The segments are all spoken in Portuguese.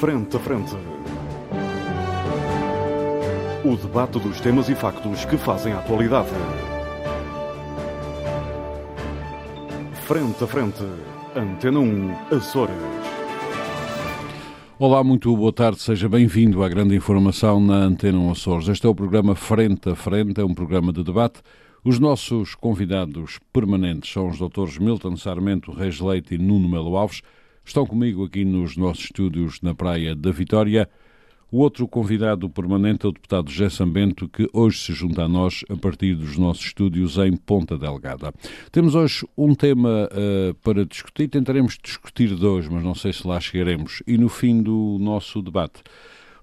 Frente a Frente. O debate dos temas e factos que fazem a atualidade. Frente a Frente. Antena 1, Açores. Olá, muito boa tarde, seja bem-vindo à grande informação na Antena 1 Açores. Este é o programa Frente a Frente, é um programa de debate. Os nossos convidados permanentes são os doutores Milton Sarmento, Reis Leite e Nuno Melo Alves. Estão comigo aqui nos nossos estúdios na Praia da Vitória. O outro convidado permanente é o deputado José Sambento, que hoje se junta a nós a partir dos nossos estúdios em Ponta Delgada. Temos hoje um tema uh, para discutir, tentaremos discutir dois, mas não sei se lá chegaremos. E no fim do nosso debate,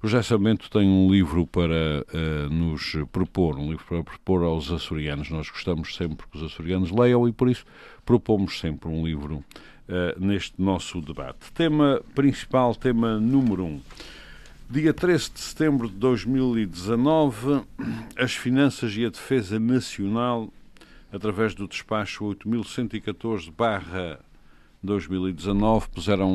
o José Sambento tem um livro para uh, nos propor, um livro para propor aos açorianos. Nós gostamos sempre que os açorianos leiam e por isso propomos sempre um livro uh, neste nosso debate. Tema principal, tema número um. Dia 13 de setembro de 2019, as Finanças e a Defesa Nacional, através do despacho 8114-2019, puseram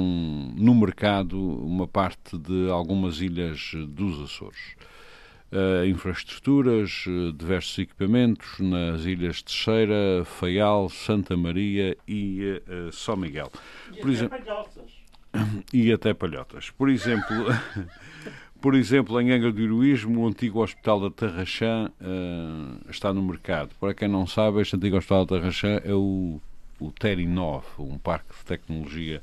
no mercado uma parte de algumas ilhas dos Açores. Uh, infraestruturas, diversos equipamentos nas ilhas Teixeira, Faial, Santa Maria e uh, São Miguel. E Por exemplo. E até palhotas. Por exemplo, Por exemplo, em Angra do Heroísmo, o antigo Hospital da Tarraxã uh, está no mercado. Para quem não sabe, este antigo Hospital da Tarraxã é o, o Terinov, um parque de tecnologia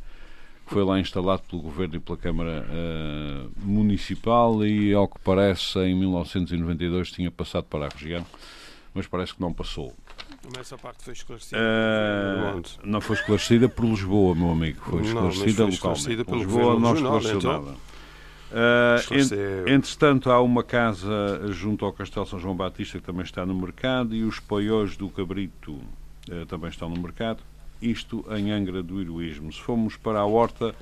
que foi lá instalado pelo Governo e pela Câmara uh, Municipal e, ao que parece, em 1992 tinha passado para a região, mas parece que não passou. Essa parte foi esclarecida. Uh, não foi esclarecida por Lisboa, meu amigo. Foi esclarecida, não, foi esclarecida localmente. Lisboa não esclareceu então. nada. Uh, entretanto, há uma casa junto ao Castelo São João Batista que também está no mercado e os paióis do Cabrito uh, também estão no mercado. Isto em Angra do Heroísmo. Se formos para a Horta,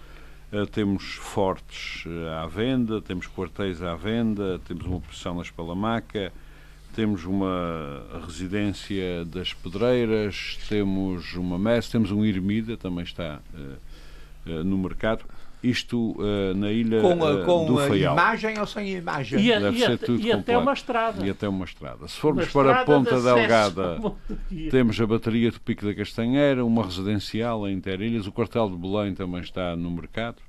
uh, temos fortes à venda, temos quartéis à venda, temos uma posição na Espalamaca, temos uma residência das Pedreiras, temos uma messe, temos um Irmida, também está no mercado isto uh, na ilha com, uh, com do Faial. imagem ou sem imagem? E, a, e, a, e até uma estrada. E até uma estrada. Se formos para a Ponta de Delgada, temos a bateria do Pico da Castanheira, uma residencial em Interilhas, o quartel de Belém também está no mercado.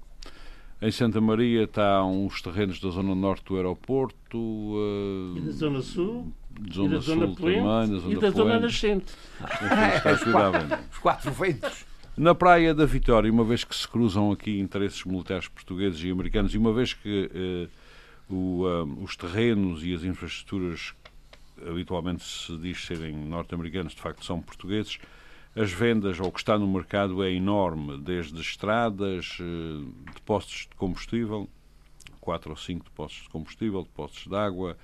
Em Santa Maria está uns terrenos da zona norte do aeroporto. Uh, e da zona sul. Zona e da sul zona também, da zona e da zona nascente. Enfim, está tudo à venda. Os quatro ventos. Na Praia da Vitória, uma vez que se cruzam aqui interesses militares portugueses e americanos, e uma vez que eh, o, um, os terrenos e as infraestruturas habitualmente se diz serem norte-americanos, de facto são portugueses, as vendas, ou o que está no mercado, é enorme, desde estradas, eh, depósitos de combustível, quatro ou cinco depósitos de combustível, depósitos de água,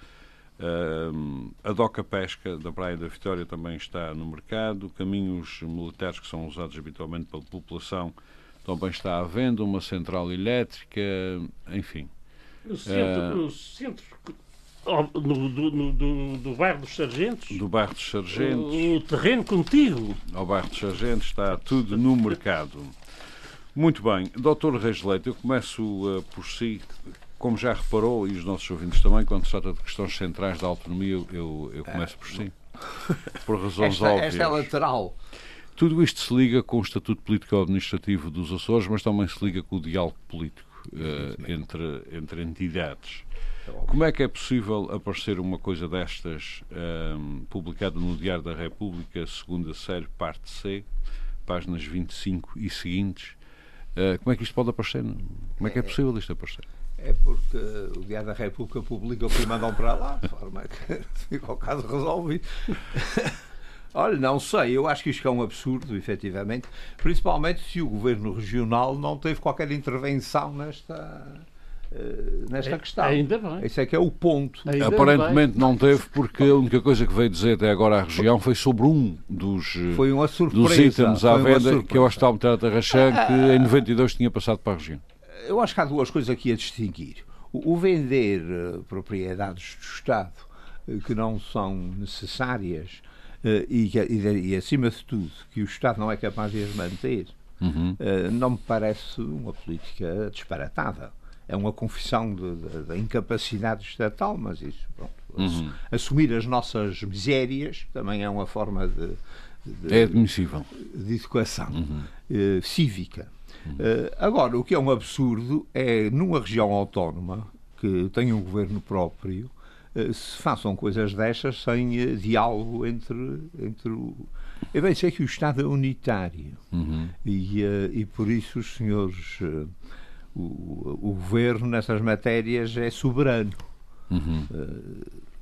Uh, a Doca Pesca da Praia da Vitória também está no mercado. Caminhos militares que são usados habitualmente pela população também está à venda. Uma central elétrica, enfim. O centro, uh, o centro no, do, do, do, bairro dos Sargentos. Do bairro dos Sargentos. O, o terreno contigo. Ao bairro dos Sargentos está tudo no mercado. Muito bem. Doutor Reis Leite, eu começo uh, por si como já reparou, e os nossos ouvintes também, quando se trata de questões centrais da autonomia, eu, eu começo por si. Por razões esta, óbvias. Esta é lateral. Tudo isto se liga com o Estatuto Político-Administrativo dos Açores, mas também se liga com o diálogo político uh, entre, entre entidades. Como é que é possível aparecer uma coisa destas um, publicada no Diário da República, segunda série, parte C, páginas 25 e seguintes? Uh, como é que isto pode aparecer? Como é que é possível isto aparecer? É porque o Diário da República publica o que mandam para lá, de forma que fica o caso resolvido. Olha, não sei, eu acho que isto é um absurdo, efetivamente, principalmente se o governo regional não teve qualquer intervenção nesta, uh, nesta é, questão. Ainda bem. Esse é que é o ponto. Ainda Aparentemente bem. não teve, porque a única coisa que veio dizer até agora à região foi sobre um dos, foi uma surpresa, dos itens à venda, que é o Hospital Militar da Tarraxã, que em 92 tinha passado para a região eu acho que há duas coisas aqui a distinguir. O, vender uh, propriedades do Estado uh, que não são necessárias uh, e, e, e, acima de tudo, que o Estado não é capaz de as manter, uhum. não me parece uma política disparatada. é uma confissão da incapacidade estatal, mas isso, pronto, Uhum. assumir as nossas misérias também é uma forma de, de, É admissível. de educação eh, cívica. Eh, agora, o que é um absurdo é, numa região autónoma que tem um governo próprio, eh, se façam coisas destas sem eh, diálogo entre, entre o. Eu bem sei que o Estado é unitário Uhum. e, e por isso os senhores. o, o governo nessas matérias é soberano. Uhum.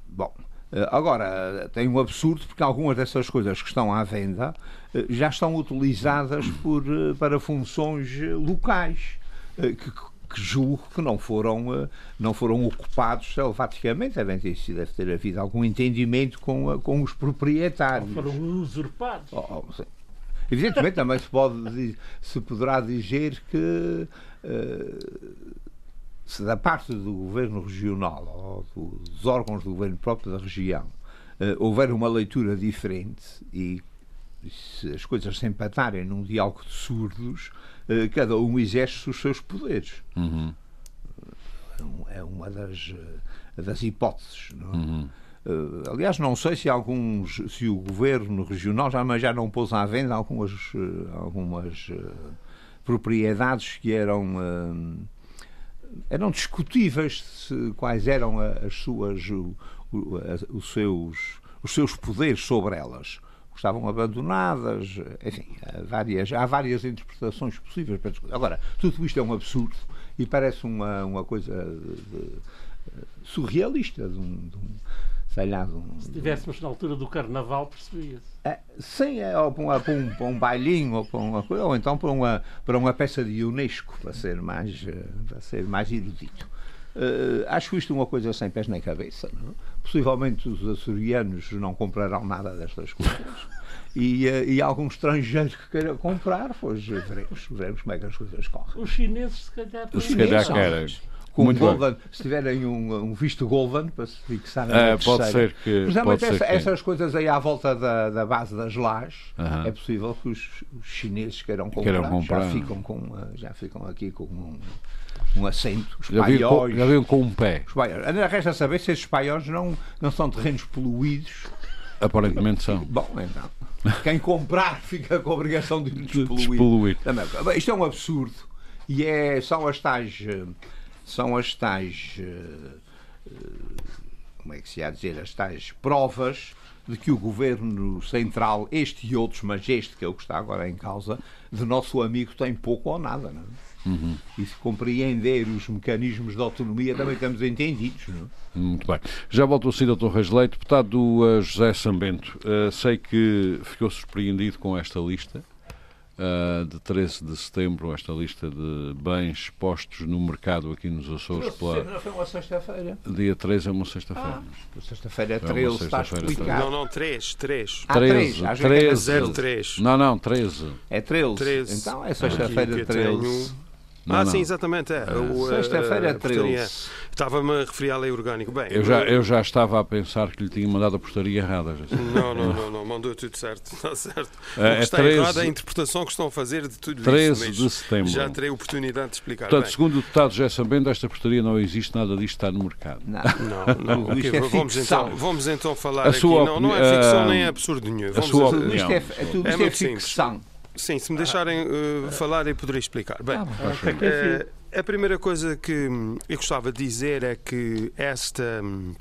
Bom, eh, agora tem um absurdo porque algumas dessas coisas que estão à venda eh, já estão utilizadas por, eh, para funções eh, locais eh, que, que julgo que não foram, eh, não foram ocupados selvaticamente. Devem ter, deve ter havido algum entendimento com, com os proprietários. Foram usurpados. Oh, oh. Evidentemente também se, pode, se poderá dizer que eh, se da parte do governo regional ou dos órgãos do governo próprio da região eh, houver uma leitura diferente e se as coisas se empatarem num diálogo de surdos, eh, cada um exerce os seus poderes. Uhum. É É uma das, eh, das hipóteses. Não é? Uhum. Aliás, não sei se alguns, se o governo regional já, mas já não pôs à venda algumas, algumas propriedades que eram eram discutíveis se- quais eram as suas os seus os seus poderes sobre elas estavam abandonadas enfim há várias há várias interpretações possíveis para discutir. agora tudo isto é um absurdo e parece uma uma coisa de- de- surrealista de um, de um sei lá de um, Se estivéssemos na altura do carnaval, percebia-se. é, sim, é, ou para, uma- para um, para um bailinho, ou, para uma, coisa, ou então para uma, para uma peça de Unesco, para ser mais, para ser mais erudito. Eh, acho isto uma coisa sem pés nem cabeça. Não? é? Possivelmente os açorianos não comprarão nada destas coisas. E, eh, e algum estrangeiro que queira comprar, pois veremos, veremos como é que as coisas correm. Os chineses, se calhar, calhar Sim, querem. Com Muito bem. Golden, se tiverem um, um visto Golden para se fixar Ah, na pode ser que. Precisamente essa- essas coisas aí à volta da, da base das lajes, é possível que os, os chineses queiram comprar. Queiram comprar. Já, ficam com, ah, já ficam aqui com um, um assento. Os Já paióis. já viram com um pé. os paióis. Ainda resta saber se esses paióis não, não são terrenos poluídos. Aparentemente são. Bom, então. Quem comprar fica com a obrigação de despoluir. Despoluir. Também. Bem, Isto é um absurdo. E é, são as tais. Eh, São as tais. eh, eh, Como é que se há a dizer? As tais provas de que o governo central, este e outros, mas este que é o que está agora em causa, de nosso amigo tem pouco ou nada. Não é? E se compreender os mecanismos de autonomia, também estamos entendidos. Não é? Muito bem. Já volto a si, Dr. Reis Leite. Deputado uh, José Sambento, uh, sei que ficou surpreendido com esta lista uh, de 13 de setembro, esta lista de bens postos no mercado aqui nos Açores pela... Não foi uma sexta-feira. Dia 13 é uma sexta-feira. Sexta-feira é uma 13, está sexta-feira, explicado. Não, não, 3, 3. Ah, 13, três, às vezes é 13. 03. Não, não, 13. É 13. 13. Então é sexta-feira eu 13. Não, ah, não. sim, exatamente. É. Eh, Sexta-feira eh, é a portaria. 13. Estava-me a referir à lei orgânica. Bem, Eu já, eu já estava a pensar que lhe tinha mandado a postaria errada. já. Não, não, não, não, mandou tudo certo. Está certo. É, o que é está 13 errado é a interpretação que estão a fazer de tudo 13 isso. mas de setembro. Já terei oportunidade de explicar. Portanto, bem. segundo o deputado José Sambento, esta postaria não existe, nada disto está no mercado. Não. Não, não. Tudo ok, isto é vamos, ficção. então, vamos então falar A aqui. sua Não, não é ficção ah, nem é absurdo nenhum. Vamos sua então- Tudo isto é, tudo É isto é simples. ficção. Sim, se me deixarem eh, falar, eu poderei explicar. Bem. Eh, a primeira coisa que eu gostava de dizer é que esta hum,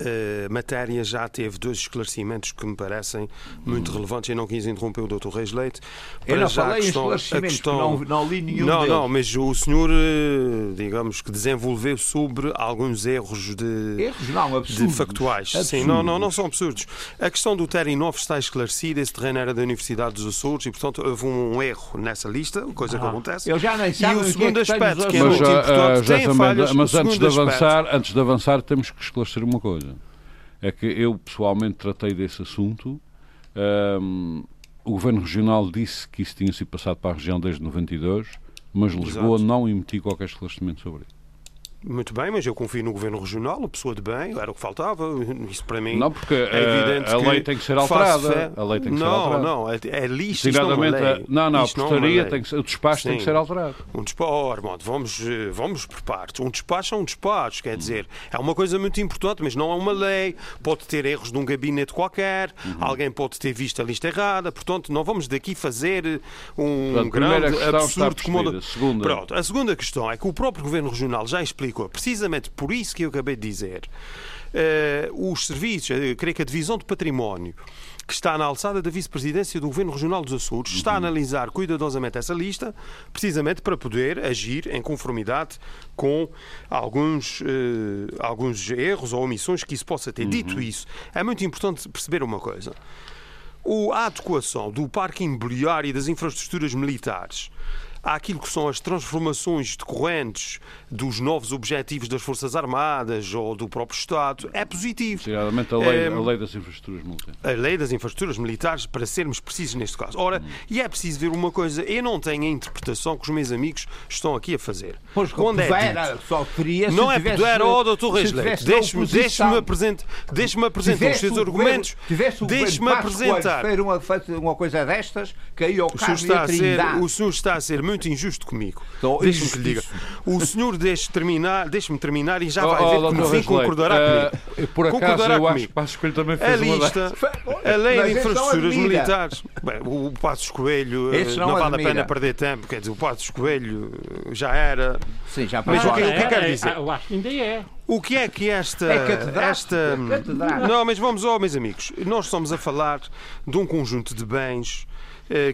eh, matéria já teve dois esclarecimentos que me parecem muito relevantes. Eu não quis interromper o Dr. Reis Leite. Eu Para não já a falei em questão- a esclarecimentos, questão- não, não li nenhum não, deles. não, mas o senhor, eh, digamos que desenvolveu sobre alguns erros de, Erros não, absurdos. de factuais. Sim, Absurdos. não, não, não são absurdos. A questão do Terem 9 está esclarecida. Esse terreno era da Universidade dos Açores e, portanto, houve um erro nessa lista, coisa que Ah. acontece. Eu já nem E sei o segundo aspecto, que é Mas, muito importante, tem Sambento, falhas. mas antes de, avançar, antes de avançar, temos que esclarecer uma coisa. É que eu pessoalmente tratei desse assunto. Ahm, o Governo Regional disse que isso tinha sido passado para a região desde 92, mas Lisboa Exato. não emitiu qualquer esclarecimento sobre isso. Muito bem, mas eu confio no Governo Regional, a pessoa de bem, era o que faltava. Isso para mim Não, porque é eh, evidente a lei que tem que ser alterada. fé- A lei tem que ser não, alterada. Não, é, é lixo, isto não é lei. a- não, não, a Isto não é portaria lei. tem que ser, o despacho tem que Sim. ser alterado. Um despacho, oh, Armando, vamos, eh, vamos por partes. Um despacho é um despacho, quer dizer, é uma coisa muito importante, mas não é uma lei. Pode ter erros de um gabinete qualquer, Uhum. alguém pode ter visto a lista errada, portanto, não vamos daqui fazer um Portanto, grande absurdo como. Segunda. Pronto, a segunda questão é que o próprio Governo Regional já explicou, precisamente por isso que eu acabei de dizer, eh, os serviços, eh, creio que a Divisão de Património, que está na alçada da vice-presidência do Governo Regional dos Açores, está a Uhum. analisar cuidadosamente essa lista, precisamente para poder agir em conformidade com alguns, eh, alguns erros ou omissões que isso possa ter. Uhum. Dito isso, é muito importante perceber uma coisa. O- a adequação do parque imobiliário e das infraestruturas militares àquilo que são as transformações decorrentes dos novos objetivos das Forças Armadas ou do próprio Estado é positivo. Designadamente a lei, Eh, a lei das infraestruturas militares. a lei das infraestruturas militares, para sermos precisos neste caso. Ora, e é preciso ver uma coisa, eu não tenho a interpretação que os meus amigos estão aqui a fazer. Pois Quando é dito- só teria não é tivesse- poder, ó, doutor se Reis Leite, tivesse na deixe-me deixe apresent, deixe apresentar os seus o argumentos. Deixe-me apresentar. uma, uma coisa destas, caiu ao O senhor, está a ser, o senhor está a ser muito injusto comigo. Estou Deixe-me que lhe diga. O senhor deixe terminar, deixe-me terminar e já Oh, vai oh, ver que doutor no fim concordará eh, comigo. Por acaso, Concordará eu acho comigo. que Passos Coelho também A fez uma lista, Olha, a lei de infraestruturas militares. Bem, o Passos Coelho eh, Esse não não vale a pena perder tempo. Quer dizer, o Passos Coelho eh, já era. Sim, já Mas o que- passou. o que é que quer é, dizer? Eu acho que ainda é. O que é que esta. É esta é. Não, mas vamos, oh, meus amigos, nós estamos a falar de um conjunto de bens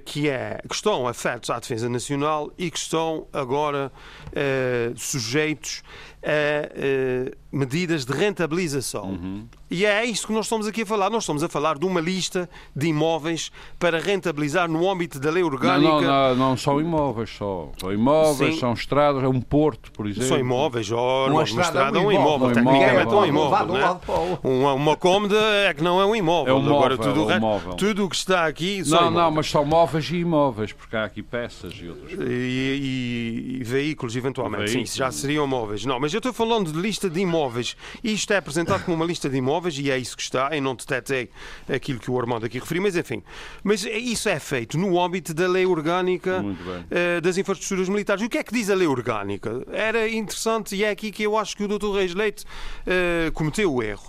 que, é, que estão afetos à defesa nacional e que estão agora eh, sujeitos a eh, medidas de rentabilização. E é isso que nós estamos aqui a falar. Nós estamos a falar de uma lista de imóveis para rentabilizar no âmbito da lei Não, orgânica. não, não, não são imóveis só. São imóveis, Sim. são estradas, é um porto, por exemplo. São imóveis, oh, Uma estrada é um imóvel, tecnicamente é um imóvel. um não é? o outro. Uma, uma cômoda é que não é um imóvel. É um Agora, móvel, tudo, o é um móvel. tudo o que está aqui Não, não, mas são móveis e imóveis, porque há aqui peças e outras coisas. E, e- e veículos, eventualmente. Sim, Veículos. isso já seriam móveis. Não, mas eu estou falando de lista de imóveis. Isto é apresentado como uma lista de imóveis e é isso que está. Eu não detetei aquilo que o Armando aqui referiu, mas enfim. Mas isso é feito no âmbito da lei orgânica eh, das infraestruturas militares. O que é que diz a lei orgânica? Era interessante e é aqui que eu acho que o Dr. Reis Leite eh, cometeu o erro.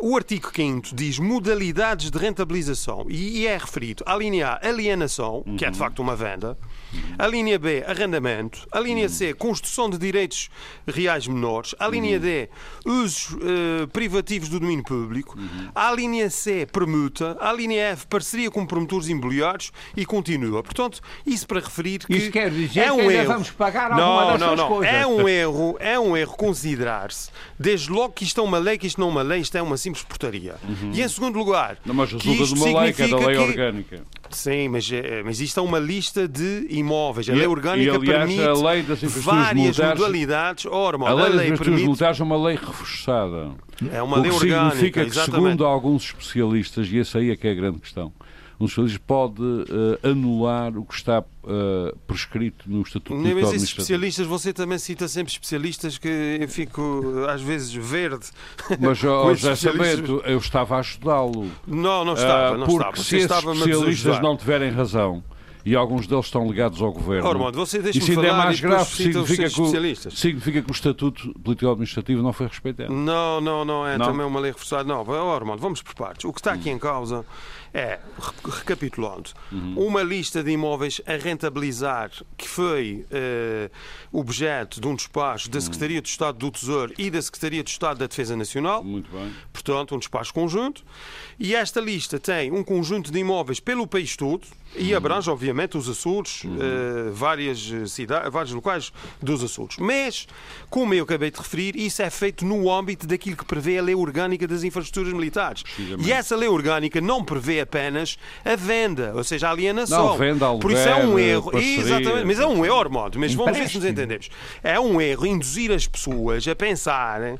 O artigo 5 diz modalidades de rentabilização e é referido à linha A, alienação, que é de facto uma venda, a linha B, arrendamento, a linha C, construção de direitos reais menores, a linha D, usos eh, privativos do domínio público, a linha C, permuta, a linha F, parceria com promotores imobiliários e continua. Portanto, isso para referir que Isso quer dizer é que um ainda erro. vamos pagar não, alguma não, dessas não. coisas. É um erro, é um erro considerar-se, desde logo que isto é uma lei, que isto não é uma lei, isto é uma simples portaria. E em segundo lugar, Não, mas resulta de uma lei que é da lei que- orgânica. Sim, mas, eh, mas isto é uma lista de imóveis. A E- lei orgânica e, aliás, permite a lei várias militares- modalidades. Ora, A mano, lei das infraestruturas permite. militares é uma lei reforçada. É uma o lei que orgânica. significa que, exatamente. segundo alguns especialistas, e essa aí é que é a grande questão, um especialista pode eh, anular o que está eh, prescrito no Estatuto Não, mas esses especialistas, você também cita sempre especialistas que eu fico às vezes verde. Mas, esses José especialistas. Sabento, eu estava a ajudá-lo. Não, não estava, Ah, não porque estava. se esses especialistas não tiverem razão, e alguns deles estão ligados ao governo, Ora, Armando, você deixa-me isso ainda é mais grave, significa que, o, especialistas. significa que o Estatuto Político-Administrativo não foi respeitado. Não, não, não é Não? também uma lei reforçada. Não, oh, Armando, vamos por partes. O que está aqui em causa é, re- recapitulando, uma lista de imóveis a rentabilizar que foi eh, objeto de um despacho da Secretaria de Estado do Tesouro e da Secretaria de Estado da Defesa Nacional. Muito bem. portanto, um despacho conjunto. E esta lista tem um conjunto de imóveis pelo país todo e abrange, obviamente, os Açores, eh, várias cidades, vários locais dos Açores. Mas, como eu acabei de referir, isso é feito no âmbito daquilo que prevê a lei orgânica das infraestruturas militares. E essa lei orgânica não prevê apenas a venda, ou seja, a alienação. Não, venda, Por isso é um aluguer, erro. parceria, Exatamente, mas é um erro, modo. Mas vamos ver se nos entendemos. É um erro induzir as pessoas a pensarem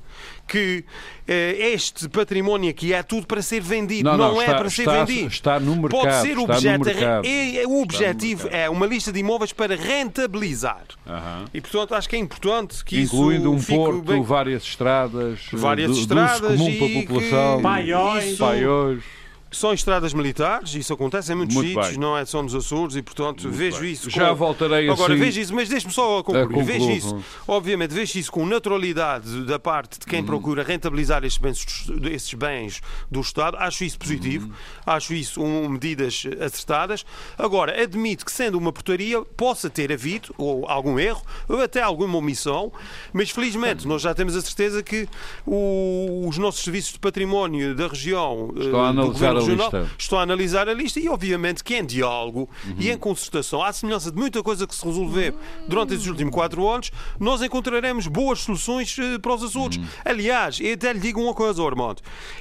que eh, este património aqui é tudo para ser vendido. Não, Não, não, é está- para ser está- vendido. está no mercado, Pode ser objeto. mercado. é- é- o objetivo é uma lista de imóveis para rentabilizar. Aham. E portanto acho que é importante que Incluindo um porto, bem várias estradas, Várias do, estradas do uso comum para e a população, que- Paióis. isso- paióis. São estradas militares, isso acontece em muitos Muito sítios, bem. não é só nos Açores, e portanto vejo bem. isso. Já com- voltarei Agora, assim- vejo isso, mas deixe-me só concluir. concluo, vejo isso, obviamente, vejo isso com naturalidade da parte de quem Uhum. procura rentabilizar estes bens, esses bens do Estado. Acho isso positivo, Uhum. acho isso um, medidas acertadas. Agora, admito que, sendo uma portaria, possa ter havido ou algum erro, ou até alguma omissão, mas felizmente nós já temos a certeza que o- os nossos serviços de património da região Estão a eh, do analisar Governo Regional lista. estão a analisar a lista e, obviamente, que em diálogo e Uhum. em concertação, à semelhança de muita coisa que se resolveu durante estes últimos quatro anos, nós encontraremos boas soluções eh, para os Açores. Uhum. Aliás, eu até lhe digo uma coisa, Ormond.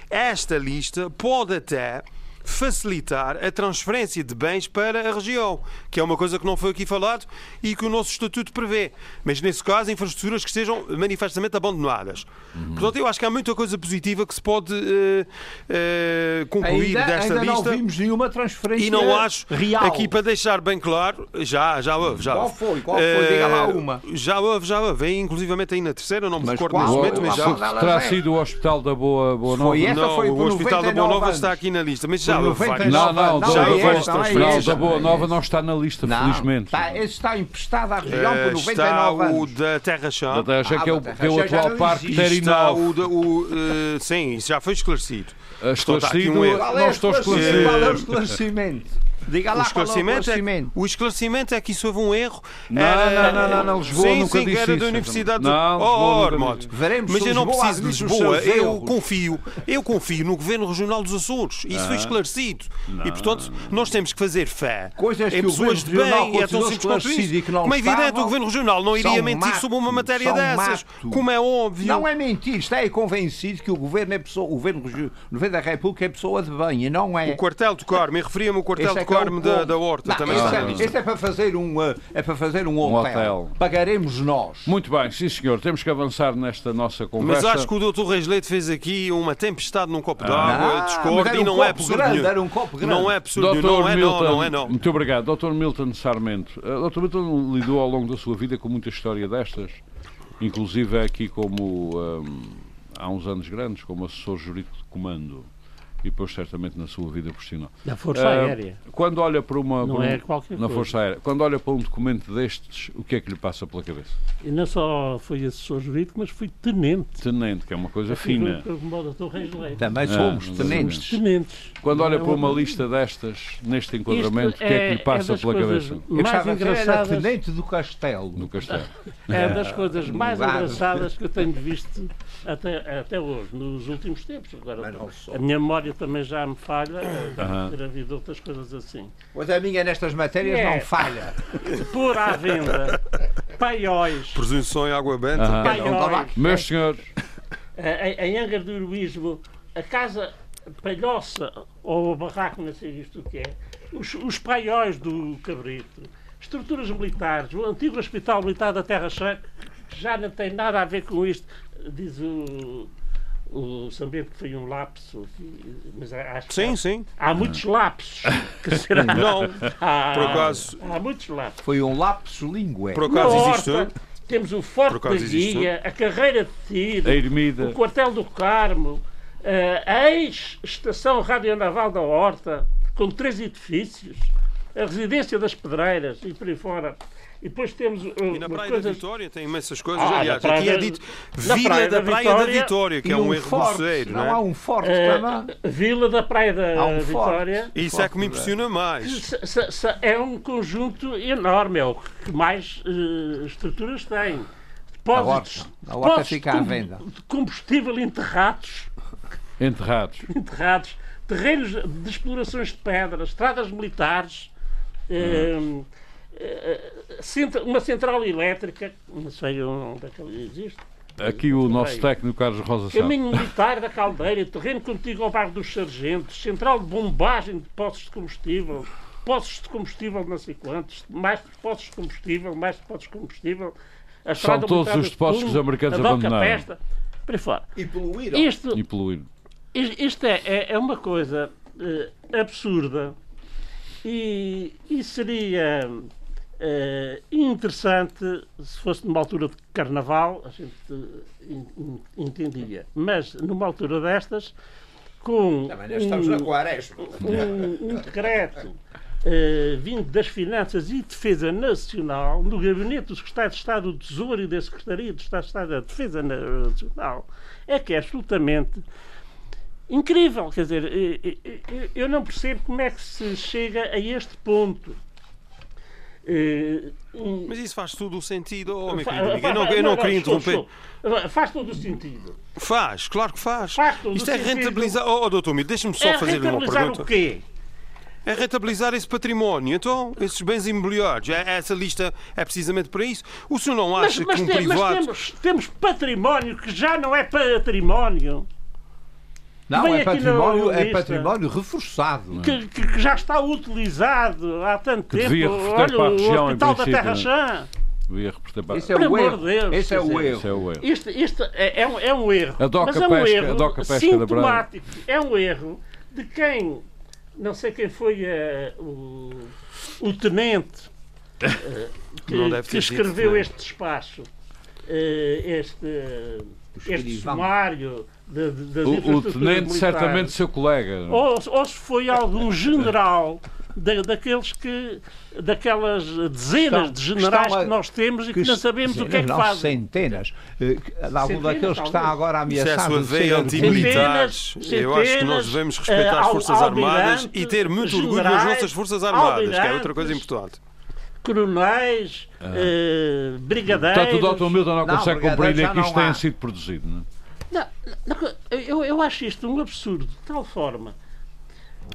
Esta lista pode até facilitar a transferência de bens para a região, que é uma coisa que não foi aqui falado e que o nosso estatuto prevê. Mas nesse caso, infraestruturas que estejam manifestamente abandonadas. Uhum. Portanto, eu acho que há muita coisa positiva que se pode eh, eh, concluir Ainda, desta ainda lista. não vimos nenhuma transferência E não acho, real. aqui para deixar bem claro, já, já houve. Já Qual foi? Qual foi? Diga lá uma. Já houve, já houve. Aí, inclusivamente aí na terceira, não me Mas recordo qual? neste momento, mas já Terá sido o Hospital da Boa, Boa Nova? Foi essa, Não, foi o Hospital da Boa 99 Nova anos. está aqui na lista, mas já 99 Não, não, Não, do, já da, Boa- esta, não da Boa não Nova não está na lista, Não, felizmente. Tá, esse está emprestado à região Eh, por Está 99 o anos. da Terra Chã. Da Terra, Ah, que é o, que é o já- já atual não Parque. E está Terinov. o, o, eh, sim, isso já foi esclarecido. Estou está aqui um esclarecido. Qual é não o estou esclarecido. Qual é o esclarecimento? Diga O lá qual é o esclarecimento, é, esclarecimento. o esclarecimento é que isso houve um erro. Não, Era- não, não, não, Lisboa sim, nunca sim, disse era isso. da Universidade Não, do... Lisboa Oh, disse. Veremos Mas eu não preciso de Lisboa, eu confio, eu confio no Governo Regional dos Açores. Isso foi esclarecido. E, portanto, nós temos que fazer fé Coisas em o pessoas de bem e é tão simples quanto isso. não Como é evidente, o Governo Regional não iria mentir sobre uma matéria dessas, como é óbvio. Não é mentir, está aí convencido que o governo é pessoa, o governo, o da República é pessoa de bem e não é. O quartel do Carmo, eu referia-me ao quartel Esse Carmo da, da Horta, Não, também esse está é, esse é para fazer um, uh, é para fazer um, Um hotel. hotel. Pagaremos nós. Muito bem, sim senhor, temos que avançar nesta nossa Mas conversa. acho que o Dr. Reis Leite fez aqui uma tempestade num copo Ah, d'água, mas discordo, era e um não é absurdo grande, era um copo grande. Não é absurdo Dr. não é não, Milton, não é não. Muito obrigado. Dr. Milton Sarmento. Uh, Dr. Milton lidou ao longo da sua vida com muita história destas, inclusive aqui como um, há uns anos grandes, como assessor jurídico de comando. E depois, certamente, na sua vida profissional. Da Força Ah, Aérea. Quando olha para uma. Não para um- é qualquer Na coisa. Força Aérea. Quando olha para um documento destes, o que é que lhe passa pela cabeça? E não só fui assessor jurídico, mas fui tenente. Tenente, que é uma coisa fina. Reis Leite. Também Ah, somos exatamente. tenentes. Tenentes. Quando olha É para uma lista destas, neste enquadramento, o que é que lhe passa das pela cabeça? Eu Mais gostava de ser era engraçadas. tenente do castelo. No castelo. É das coisas mais engraçadas que eu tenho visto até, até hoje, nos últimos tempos. Agora, a minha memória também já me falha, Aham. ter havido outras coisas assim. Pois a minha nestas matérias É. não falha. Pôr à venda paióis, Presunção em água benta. Lá. paióis, Meus senhores, eh, em, em Angra do Heroísmo, a casa palhoça, ou o barraco, não sei isto o que é, os, os paióis do Cabrito, estruturas militares, o antigo Hospital Militar da Terra Chã, que já não tem nada a ver com isto, diz o, o Sambento que foi um lapso, mas acho que Sim, há, sim. há muitos lapsos. Que será? Não, Há- por acaso- Há muitos lapsos. Foi um lapso lingué. Por acaso existe Horta. Temos o Forte da Guia, a Carreira de Tiro, a Ermida. o Quartel do Carmo, eh, a ex-estação radionaval da Horta, com três edifícios, a residência das Pedreiras e por aí fora. E depois temos uh, E na uma Praia coisa... da Vitória tem imensas coisas. Ah, Aliás, aqui é dito Vila Praia da da Praia da Vitória que é um um erro forte. grosseiro, Não não há é? um forte também. Vila da Praia da um Vitória. forte. Isso é que me impressiona mais. Se- se- se- É um conjunto enorme, é o que mais eh, estruturas tem. Depósitos, A horta. A horta depósitos fica de à venda. De combustível enterrados, Enterrados. enterrados, terrenos de explorações de pedra, estradas militares, centra- uma central elétrica, não sei onde é que ela existe, Aqui o nosso técnico Carlos Rosa Sá. Caminho militar da Caldeira, terreno contigo ao bairro dos Sargentos, central de bombagem de poços de combustível, poços de combustível não sei quantos, mais poços de combustível, mais poços de combustível. A São todos os de depósitos que os americanos abandonaram. Pesta, por aí fora. E poluíram. Isto, E poluir. isto é, é, é uma coisa eh, absurda e, e seria eh, interessante se fosse numa altura de carnaval, a gente en- en- entendia. Mas numa altura destas, com Também nós estamos na um, quaresma. um, um decreto eh, vindo das Finanças e Defesa Nacional, no gabinete do Secretário de Estado do Tesouro e da Secretaria de Estado de Estado da Defesa Nacional, é que é absolutamente incrível. Quer dizer, eh, eu não percebo como é que se chega a este ponto. Eh, Mas isso faz todo o sentido, oh, meu querido amigo. Eu não, eu não queria interromper. Faz todo o sentido. Faz, claro que faz. Faz todo Isto o é sentido. rentabilizar. Oh, oh doutor Miro, deixa-me só é fazer-lhe uma rentabilizar pergunta. o quê? É rentabilizar esse património. Então, esses bens imobiliários, é- essa lista é precisamente para isso. O senhor não Mas, acha mas que um tem- mas privado. temos, temos património que já não é património, Não, Vem é aqui na património, é lista. património reforçado. que, que- que já está utilizado há tanto Que tempo. Olha, para a o região, Hospital da Terra Chã. Para... Esse é o erro. de Deus, Esse é quer o dizer, erro. Esse é o erro. Isto, isto é, é um, é um erro. A Doca mas é um Pesca- erro a Doca Pesca sintomático. É um erro de quem, não sei quem foi eh, o, o tenente eh, que, Não que escreveu tenente. este despacho, eh, este, este sumário de, de, das O, o tenente, militares. certamente seu colega. Ou, ou se foi algum general da- daqueles que daquelas dezenas Estão- de generais estão a- que nós temos e que, Que não sabemos o que é que não, fazem. Centenas. De algum Centenas, daqueles que talvez. agora Isso é a antimilitares. Centenas, Eu acho que nós centenas, devemos respeitar eh, as Forças Armadas e ter muito orgulho nas generais, nossas Forças Armadas, que é outra coisa importante. Coronéis, eh, brigadeiros. Portanto, o Dr. Milton não Não, consegue compreender que isto tenha sido produzido. Não é? Não, não, eu, eu acho isto um absurdo, de tal forma.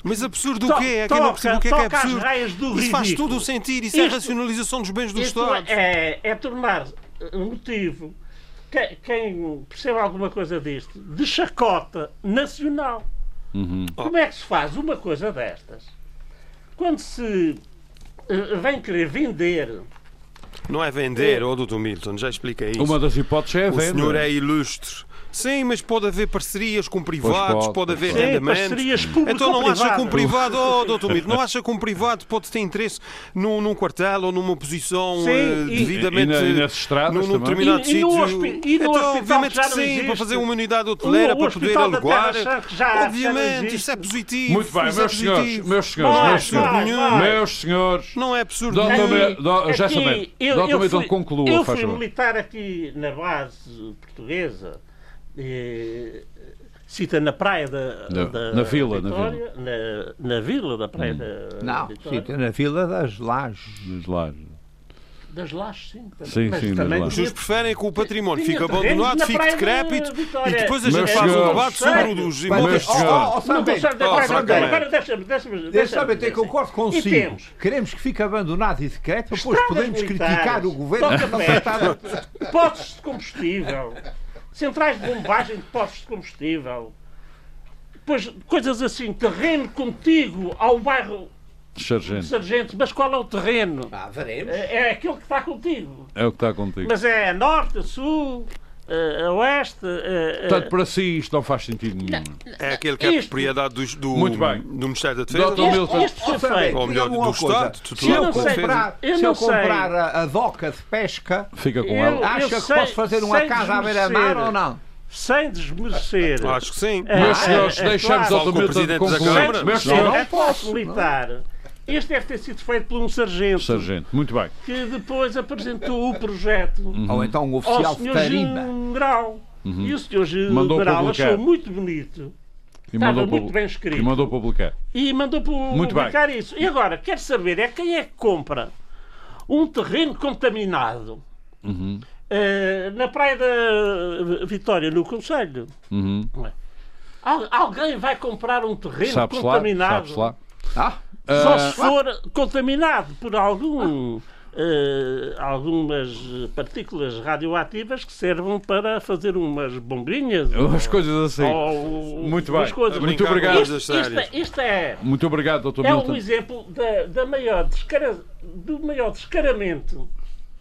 Mas absurdo o To- quê? É que eu não percebo o que é que é absurdo. raias do Isso faz ridículo. todo o sentido. Isso é Isto- racionalização dos bens do Estado. é, é tornar um motivo, que- quem percebe alguma coisa disto, de chacota nacional. Uhum. Como é que se faz uma coisa destas? Quando se eh, vem querer vender Não é vender, ó doutor Milton, já expliquei isso. Uma das hipóteses é a O venda. senhor é ilustre. Sim, mas pode haver parcerias com privados, pode, pode haver sim, rendamentos. parcerias público Então não acha que um privado, oh, doutor Mito, não acha que um privado pode ter interesse num, num quartel ou numa posição Sim, e- devidamente E na- e nas estradas num, determinado E- e no sítio? e no então, hospital obviamente que já que não sim, existe. para fazer uma unidade hoteleira, O para poder alugar. Terra Obviamente, isso é positivo. Muito bem, é meus senhores, positivo. meus senhores, Vai, meus senhores, vai, vai. meus senhores. Não é absurdo. Já eu Milton, fui- conclua, Eu fui militar aqui na base portuguesa, eh, cita na praia da, Na- da na vila, na Vitória, na, na vila da praia da Não, Vitória. sim, na fila das lajes. Diz lá. Das lajes, sim. também. Sim, Mas sim, das também lajes. Os senhores preferem que o património fique abandonado, na fique decrépito Vitória. e depois a gente faz um debate sobre sério? o dos Mas, imóveis oh, de oh, Estado. oh, Não agora, agora deixa-me, deixa-me, dizer. concordo E consigo. Queremos que fique abandonado e decreto, depois podemos criticar o governo. poços de combustível, centrais de bombagem de poços de combustível, depois coisas assim, terreno contigo ao bairro Sargento. Sargento, mas qual é o terreno? Ah, veremos. É é aquele que está contigo. É o que está contigo. Mas é norte, sul, a, a oeste. a- a- Portanto, para si isto não faz sentido nenhum. É aquele que é Isto- propriedade dos- do, Muito bem. do Ministério da Defesa. Doutor Milton. este, este feito. Ou melhor, do. Estado, Se eu não pela sei. defesa. comprar, Eu se não eu comprar a, a doca de pesca, Fica com Eu- ela. acha que sei- posso fazer uma casa à beira-mar ou não? Sem desmerecer. Acho que sim. É, Meus é, senhores, é deixamos claro. o Falo com o Milton Presidente da concluir. Câmara. Meus Não, senhores, é posso militar. Este deve ter sido feito por um sargento Sargento, muito bem. que depois apresentou o projeto Ou então um ao oficial de senhor general. E o senhor general publicar. achou muito bonito E Estava mandou, muito bem escrito. e mandou publicar. e mandou publicar isso. E agora, quer saber é quem é que compra um terreno contaminado Uhum. eh, na Praia da Vitória, no Conselho. Uhum. Al- alguém vai comprar um terreno Sabes lá? contaminado? Sabes lá? Ah, Só Ah, se for contaminado por algum eh, algumas partículas radioativas que servam para fazer umas bombinhas. Umas coisas assim. ou Muito bem. coisas. Muito obrigado. Isto, isto, é- isto é, Muito obrigado, Dr. é Milton. um exemplo da, da maior descara, do maior descaramento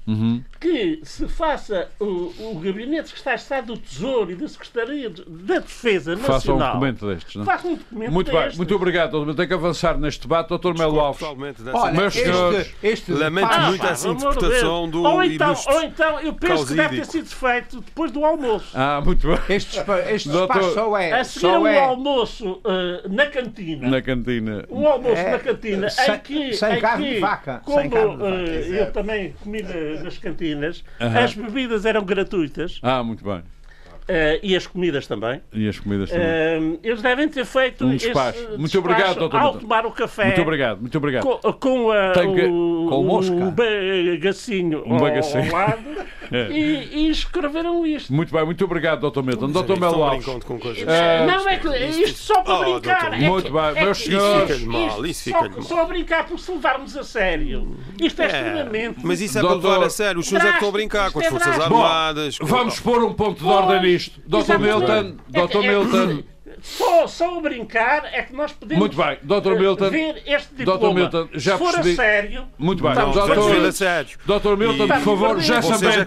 Uhum. que se faça o, o gabinete que está a Estado do Tesouro e da Secretaria de- da Defesa Faça um Nacional. documento destes. Não? é? Faça um documento Muito bem, destes. muito obrigado. Milton. Tem que avançar neste debate. Dr. Melo Alves. Olha, Meus senhores, este, este lamento debate- muito pá, essa interpretação do ou então, ou então, eu penso que deve ter sido feito depois do almoço. Ah, muito bem. Este, este Doutor- despacho só é. a seguir só um é almoço eh, na cantina. Na cantina. Um almoço É, na cantina sem- em que, sem em carne que, de vaca, como sem carne de vaca, eh, eu também comi nas cantinas, as bebidas eram gratuitas. Ah, muito bem. Eh, e as comidas também. E as comidas também. Eh, eles devem ter feito Um esse despacho. Muito despacho obrigado, doutor ao tomar o café. Muito obrigado, muito obrigado. Com, com, a, que- o, com mosca. o bagacinho, Um ao- bagacinho. ao lado É. e, e escreveram isto. Muito bem, muito obrigado, Dr. Milton. Dr. Estão Melo Alves. com coisas. Eh, não é que isto só para Oh, brincar. doutor, é que- muito bem. é Meus senhores- isto- Isso fica-lhe mal, isto isso só, fica-lhe mal. só a brincar porque se levarmos a sério. Isto é, É, extremamente. mas isso é Doutor- para levar a sério. Os senhores é que estão a brincar com as é Forças drástico. Armadas. com- Vamos pôr um ponto de ordem Dr. Exatamente. Milton, É Dr. é Milton. Só, só a brincar é que nós podemos Muito bem, Dr. eh, Milton. ver este Dr. diploma. Milton, já Se for percebi. a sério, Muito bem. Não, ver a Dr. sério. Dr. Milton, por favor, já sabendo.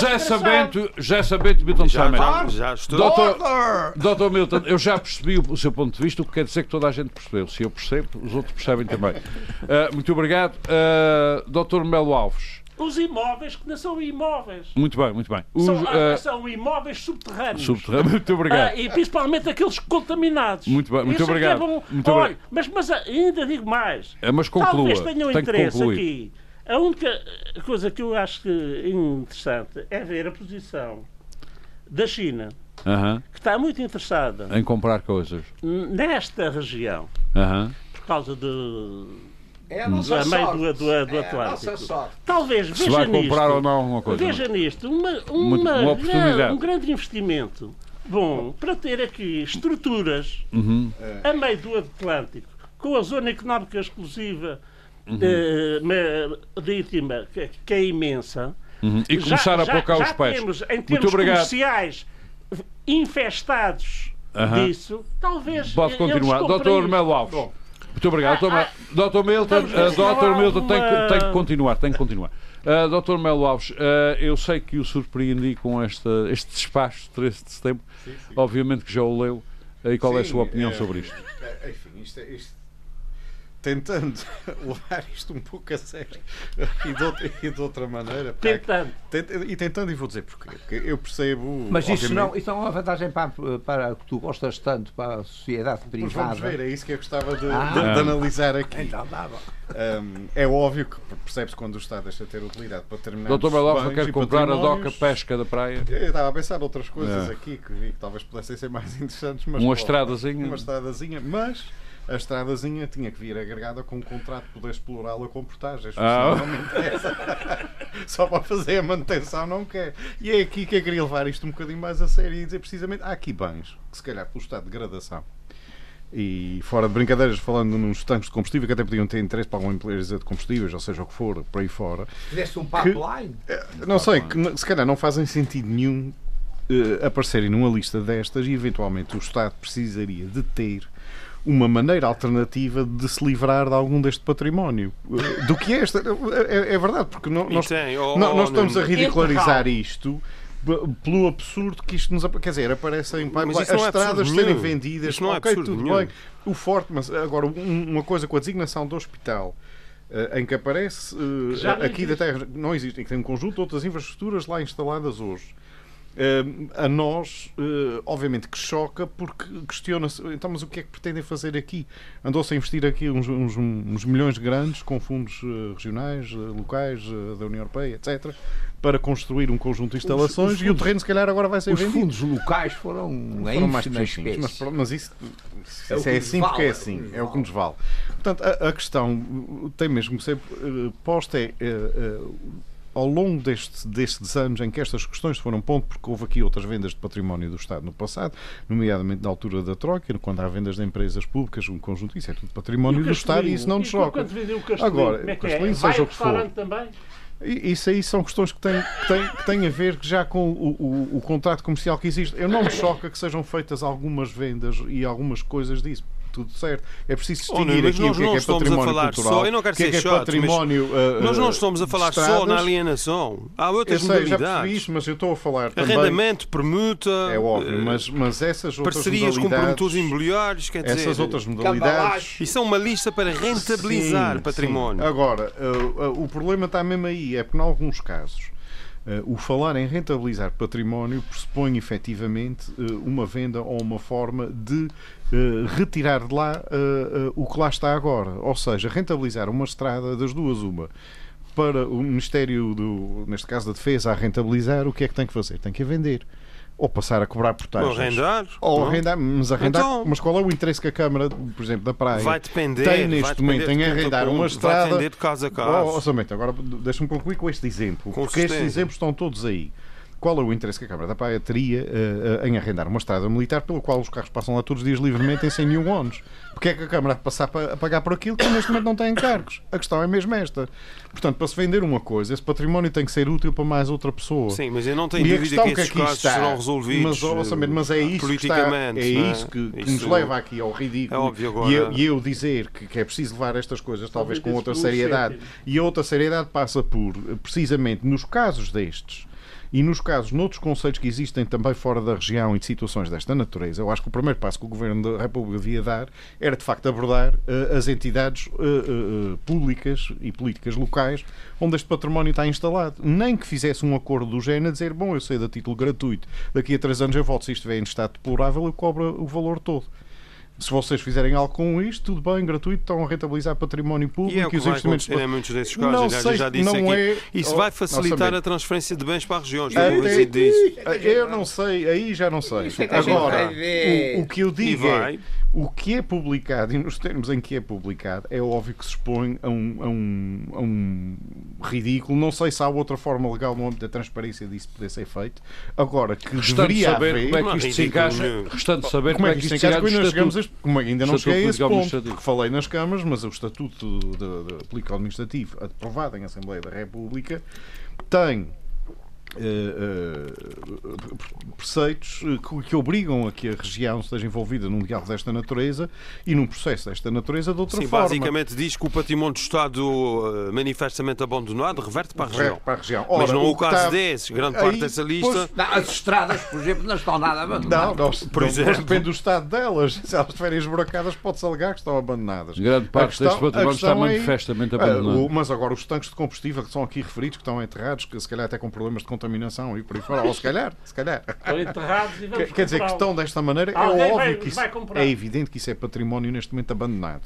Já sabendo, já sabendo, Milton Já, já, já estou. Doutor-! Dr. Milton, eu já percebi o, o seu ponto de vista, o que quer dizer que toda a gente percebeu. Se eu percebo, os outros percebem também. Ah, muito obrigado. Uh, Dr. Melo Alves. Os imóveis que não são imóveis. Muito bem, muito bem. Os, São, ah, são imóveis subterrâneos. subterrâneo, muito obrigado. Ah, e principalmente aqueles contaminados. Muito bem, muito Isso é obrigado. É. Muito Olha, obrigado. mas, mas ainda digo mais. É, mas conclua. Talvez tenham Tem interesse aqui. A única coisa que eu acho que interessante é ver a posição da China, Aham. que está muito interessada Em comprar coisas. nesta região, Aham. por causa de, É a do nossa meio sorte. do, do, do É a nossa Atlântico. sorte. Talvez Se veja vai nisto, comprar ou não alguma coisa. veja nisto uma, Uma- uma, uma oportunidade. um grande investimento bom para ter aqui estruturas Uhum. a meio do Atlântico, com a zona económica exclusiva Uhum. eh, ma- marítima, que, que é imensa. Uhum. E começar a já- pôr cá os pés. temos, em termos comerciais, infestados disso, talvez. Pode continuar. Doutor isto. Melo Alves. Muito obrigado. Ah, Milton, uh, se não Dr. há Milton tem, tem que continuar. Tem que continuar. Uh, Dr. Melo Alves, uh, eu sei que o surpreendi com esta, este despacho de 13 de setembro. Obviamente que já o leu. E qual é a Sim, sua opinião é- sobre isto? é- Enfim, isto, é- isto- tentando levar isto um pouco a sério e de outra, e de outra maneira. pá, tentando. tenta- e tentando, e vou dizer porquê. Porque eu percebo. Mas isso não, isso não é uma vantagem para, para que tu gostas tanto para a sociedade Pois vamos privada. ver, é isso que eu gostava de, Ah. de- de analisar aqui. Então dava. Um, é óbvio que percebe-se quando o Estado deixa de ter utilidade para terminar. Alves, eu quero comprar a doca pesca da praia. Eu estava a pensar outras coisas É. aqui que vi que talvez pudessem ser mais interessantes. Mas, Uma pô, estradazinha. Uma estradazinha, mas a estradazinha tinha que vir agregada com um contrato de poder explorá-la com portagens. Ah. não me interessa. Só para fazer a manutenção não quer. E é aqui que eu queria levar isto um bocadinho mais a sério e dizer precisamente: há aqui bens que, se calhar, pelo estado de degradação. E fora de brincadeiras, falando nos tanques de combustível, que até podiam ter interesse para alguma empresa de combustíveis, ou seja, o que for, por aí fora, Fizeste um pipeline. não sei, que se calhar não fazem sentido nenhum eh, aparecerem numa lista destas e eventualmente o Estado precisaria de ter uma maneira alternativa de se livrar de algum deste património. Eh, Do que esta. É, é verdade, porque E nós, tem, oh, no- oh, nós estamos a ridicularizar isto b- pelo absurdo que isto nos quer dizer, aparecem Mas as não é estradas serem nenhum. vendidas, Isso não é ok, absurdo tudo nenhum. bem. O forte, mas agora um- uma coisa com a designação do hospital eh, em que aparece eh, já não aqui da Terra não existe, em que tem um conjunto de outras infraestruturas lá instaladas hoje. A nós, eh, obviamente que choca, porque questiona-se então, mas o que é que pretendem fazer aqui? Andou-se a investir aqui uns, uns- uns milhões grandes com fundos eh, regionais, eh, locais, da União Europeia, etc., para construir um conjunto de instalações os e o terreno, se calhar, agora vai ser Os vendido. fundos locais foram, Foram mais pequenos, mas, mas isso, É isso é assim vale, porque é é assim, é o que nos vale. Portanto, a, a questão tem mesmo que ser posta é uh, uh, ao longo deste, destes anos em que estas questões foram pondo, porque houve aqui outras vendas de património do Estado no passado, nomeadamente na altura da Troika, quando há vendas de empresas públicas, um conjunto, isso é tudo património do Estado e isso não nos choca. O Castelinho, Agora, é que é? Castelinho, seja o que for. também? Isso aí são questões que têm, que têm, que têm a ver já com o, o, o contrato comercial que existe. Eu não me choca que sejam feitas algumas vendas e algumas coisas disso. Tudo certo. É preciso Oh, distinguir mas aqui o nós que é, não que é estamos a património falar cultural, só- eu não quero o que é ser que é chato, mas património uh, Nós não uh, estamos a falar de só na estradas. alienação. Há Eu outras sei, já percebi modalidades. isso, mas eu estou a falar também... Arrendamento, permuta, É óbvio, eh, mas, mas essas outras parcerias com promotores imobiliários, quer dizer, Essas outras modalidades... isso é uma lista para rentabilizar Sim, património. sim. Agora, uh, uh, o problema está mesmo aí, é porque, em alguns casos, uh, o falar em rentabilizar património pressupõe efetivamente uh, uma venda ou uma forma de uh, retirar de lá o que lá está agora. Ou seja, rentabilizar uma estrada das duas, uma. Para o Ministério, do, neste caso da Defesa, a rentabilizar, o que é que tem que fazer? Tem que a vender. Ou passar a cobrar Ou portagens. arrendar. Ou não? arrendar, mas arrendar. Então- mas qual é o interesse que a Câmara, por exemplo, da Praia Vai depender. tem neste momento em arrendar uma estrada. Vai depender de caso a Oh, caso. oh, somente, agora deixa-me concluir com este exemplo, porque estes exemplos estão todos aí. Qual é o interesse que a Câmara da Praia teria eh, eh, em arrendar uma estrada militar pela qual os carros passam lá todos os dias livremente em 100 mil ONUs? Porque é que a Câmara há de passar pa- a pagar por aquilo que neste momento não tem encargos? A questão é mesmo esta. Portanto, para se vender uma coisa, esse património tem que ser útil para mais outra pessoa. Sim, mas eu não tenho E a dúvida questão que que esses aqui casos está, serão resolvidos mas, Samir, mas é isso que está, politicamente. é não isso que, que nos Isso- leva aqui ao ridículo. É óbvio agora. E eu, e eu dizer que, que é preciso levar estas coisas talvez com outra seriedade. E a outra seriedade passa por, precisamente, nos casos destes, e nos casos, noutros conceitos que existem também fora da região e de situações desta natureza, eu acho que o primeiro passo que o Governo da República devia dar era, de facto, abordar eh, as entidades eh, eh, públicas e políticas locais onde este património está instalado. Nem que fizesse um acordo do género a dizer, bom, eu sei a título gratuito, daqui a três anos eu volto, se isto estiver em estado deplorável, eu cobro o valor todo. Se vocês fizerem algo com isto, tudo bem, gratuito, estão a rentabilizar património público E é o que e os vai investimentos. em muitos desses casos. Não aliás, sei, eu já disse não aqui. é- Isso vai facilitar a transferência de bens para as regiões. Até- Não preciso disso. Eu não sei, aí já não sei. É Agora, o, o que eu E digo é. O que é publicado e nos termos em que é publicado, é óbvio que se expõe a um, a um, a um ridículo. Não sei se há outra forma legal no âmbito da transparência disso poder ser feito. Agora, que Restante deveria saber haver... como é que isto se encaixa. Restante saber Como é que isto se encaixa? como é que ainda não cheguei a esse ponto. Falei nas câmaras, mas o Estatuto de, de, de Político Administrativo, aprovado em Assembleia da República, tem preceitos eh, que, que obrigam a que a região esteja envolvida num diálogo desta natureza e num processo desta natureza de outra Sim, forma. basicamente diz que o património do Estado uh, manifestamente abandonado reverte para a região. Para a região. Mas Ora, não é o que caso está- desses. Grande Aí, parte dessa lista. pois, Não, as estradas, por exemplo, não estão nada Não, abandonadas. não, Por não, exemplo. depende do estado delas. Se elas estiverem esburacadas, pode-se alegar que estão abandonadas. Grande parte questão- deste património está é- manifestamente abandonado. mas agora os tanques de combustível que são aqui referidos, que estão enterrados, que se calhar até com problemas de contaminação e por aí fora, ou se calhar, se calhar. Estão enterrados e vamos Quer, dizer, que estão desta maneira, Alguém é óbvio vai- que isso é evidente que isso é património neste momento abandonado.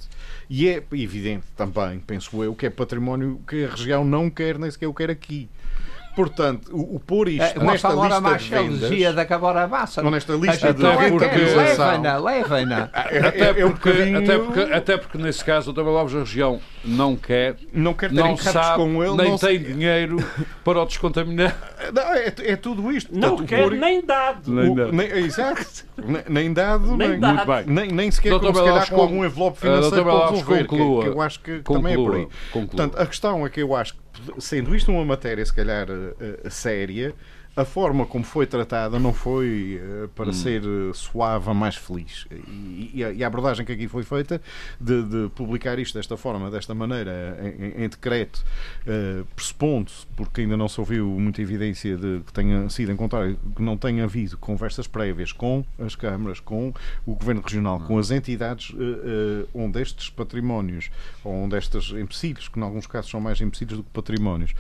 E é evidente também, penso eu, que é património que a região não quer, nem sequer o quer aqui. Portanto, o, o pôr isto É, nesta lista de vendas... da Cabora Bassa. Ou nesta lista de não porque- quer, levem-na, levem-na. Até é- é um bocadinho- até, porque, até porque, nesse caso, o Também Alves da região não quer, não quer ter não sabe, com ele, nem não tem se- dinheiro para o descontaminar. Não, é, é tudo isto. Não Portanto, o quer pôr- nem dado. Nem o- dado. nem- exato. Nem, nem dado, Nem nem, dado. Muito bem. nem, nem sequer Doutor como se calhar com algum envelope Ah, financeiro para resolver, que, conclua. que eu acho que também é por aí. Conclua, conclua. Portanto, a questão é que eu acho que, sendo isto uma matéria, se calhar, eh, eh, séria, a forma como foi tratada não foi eh, para ser eh, suave mais feliz. E, e a, e a abordagem que aqui foi feita de, de publicar isto desta forma, desta maneira, em, em decreto, eh, pressupondo-se, porque ainda não se ouviu muita evidência de que tenha sido em contrário, que não tenha havido conversas prévias com as câmaras, com o Governo Regional, com as entidades onde estes patrimónios, ou onde estes empecilhos, que em alguns casos são mais empecilhos do que patrimónios,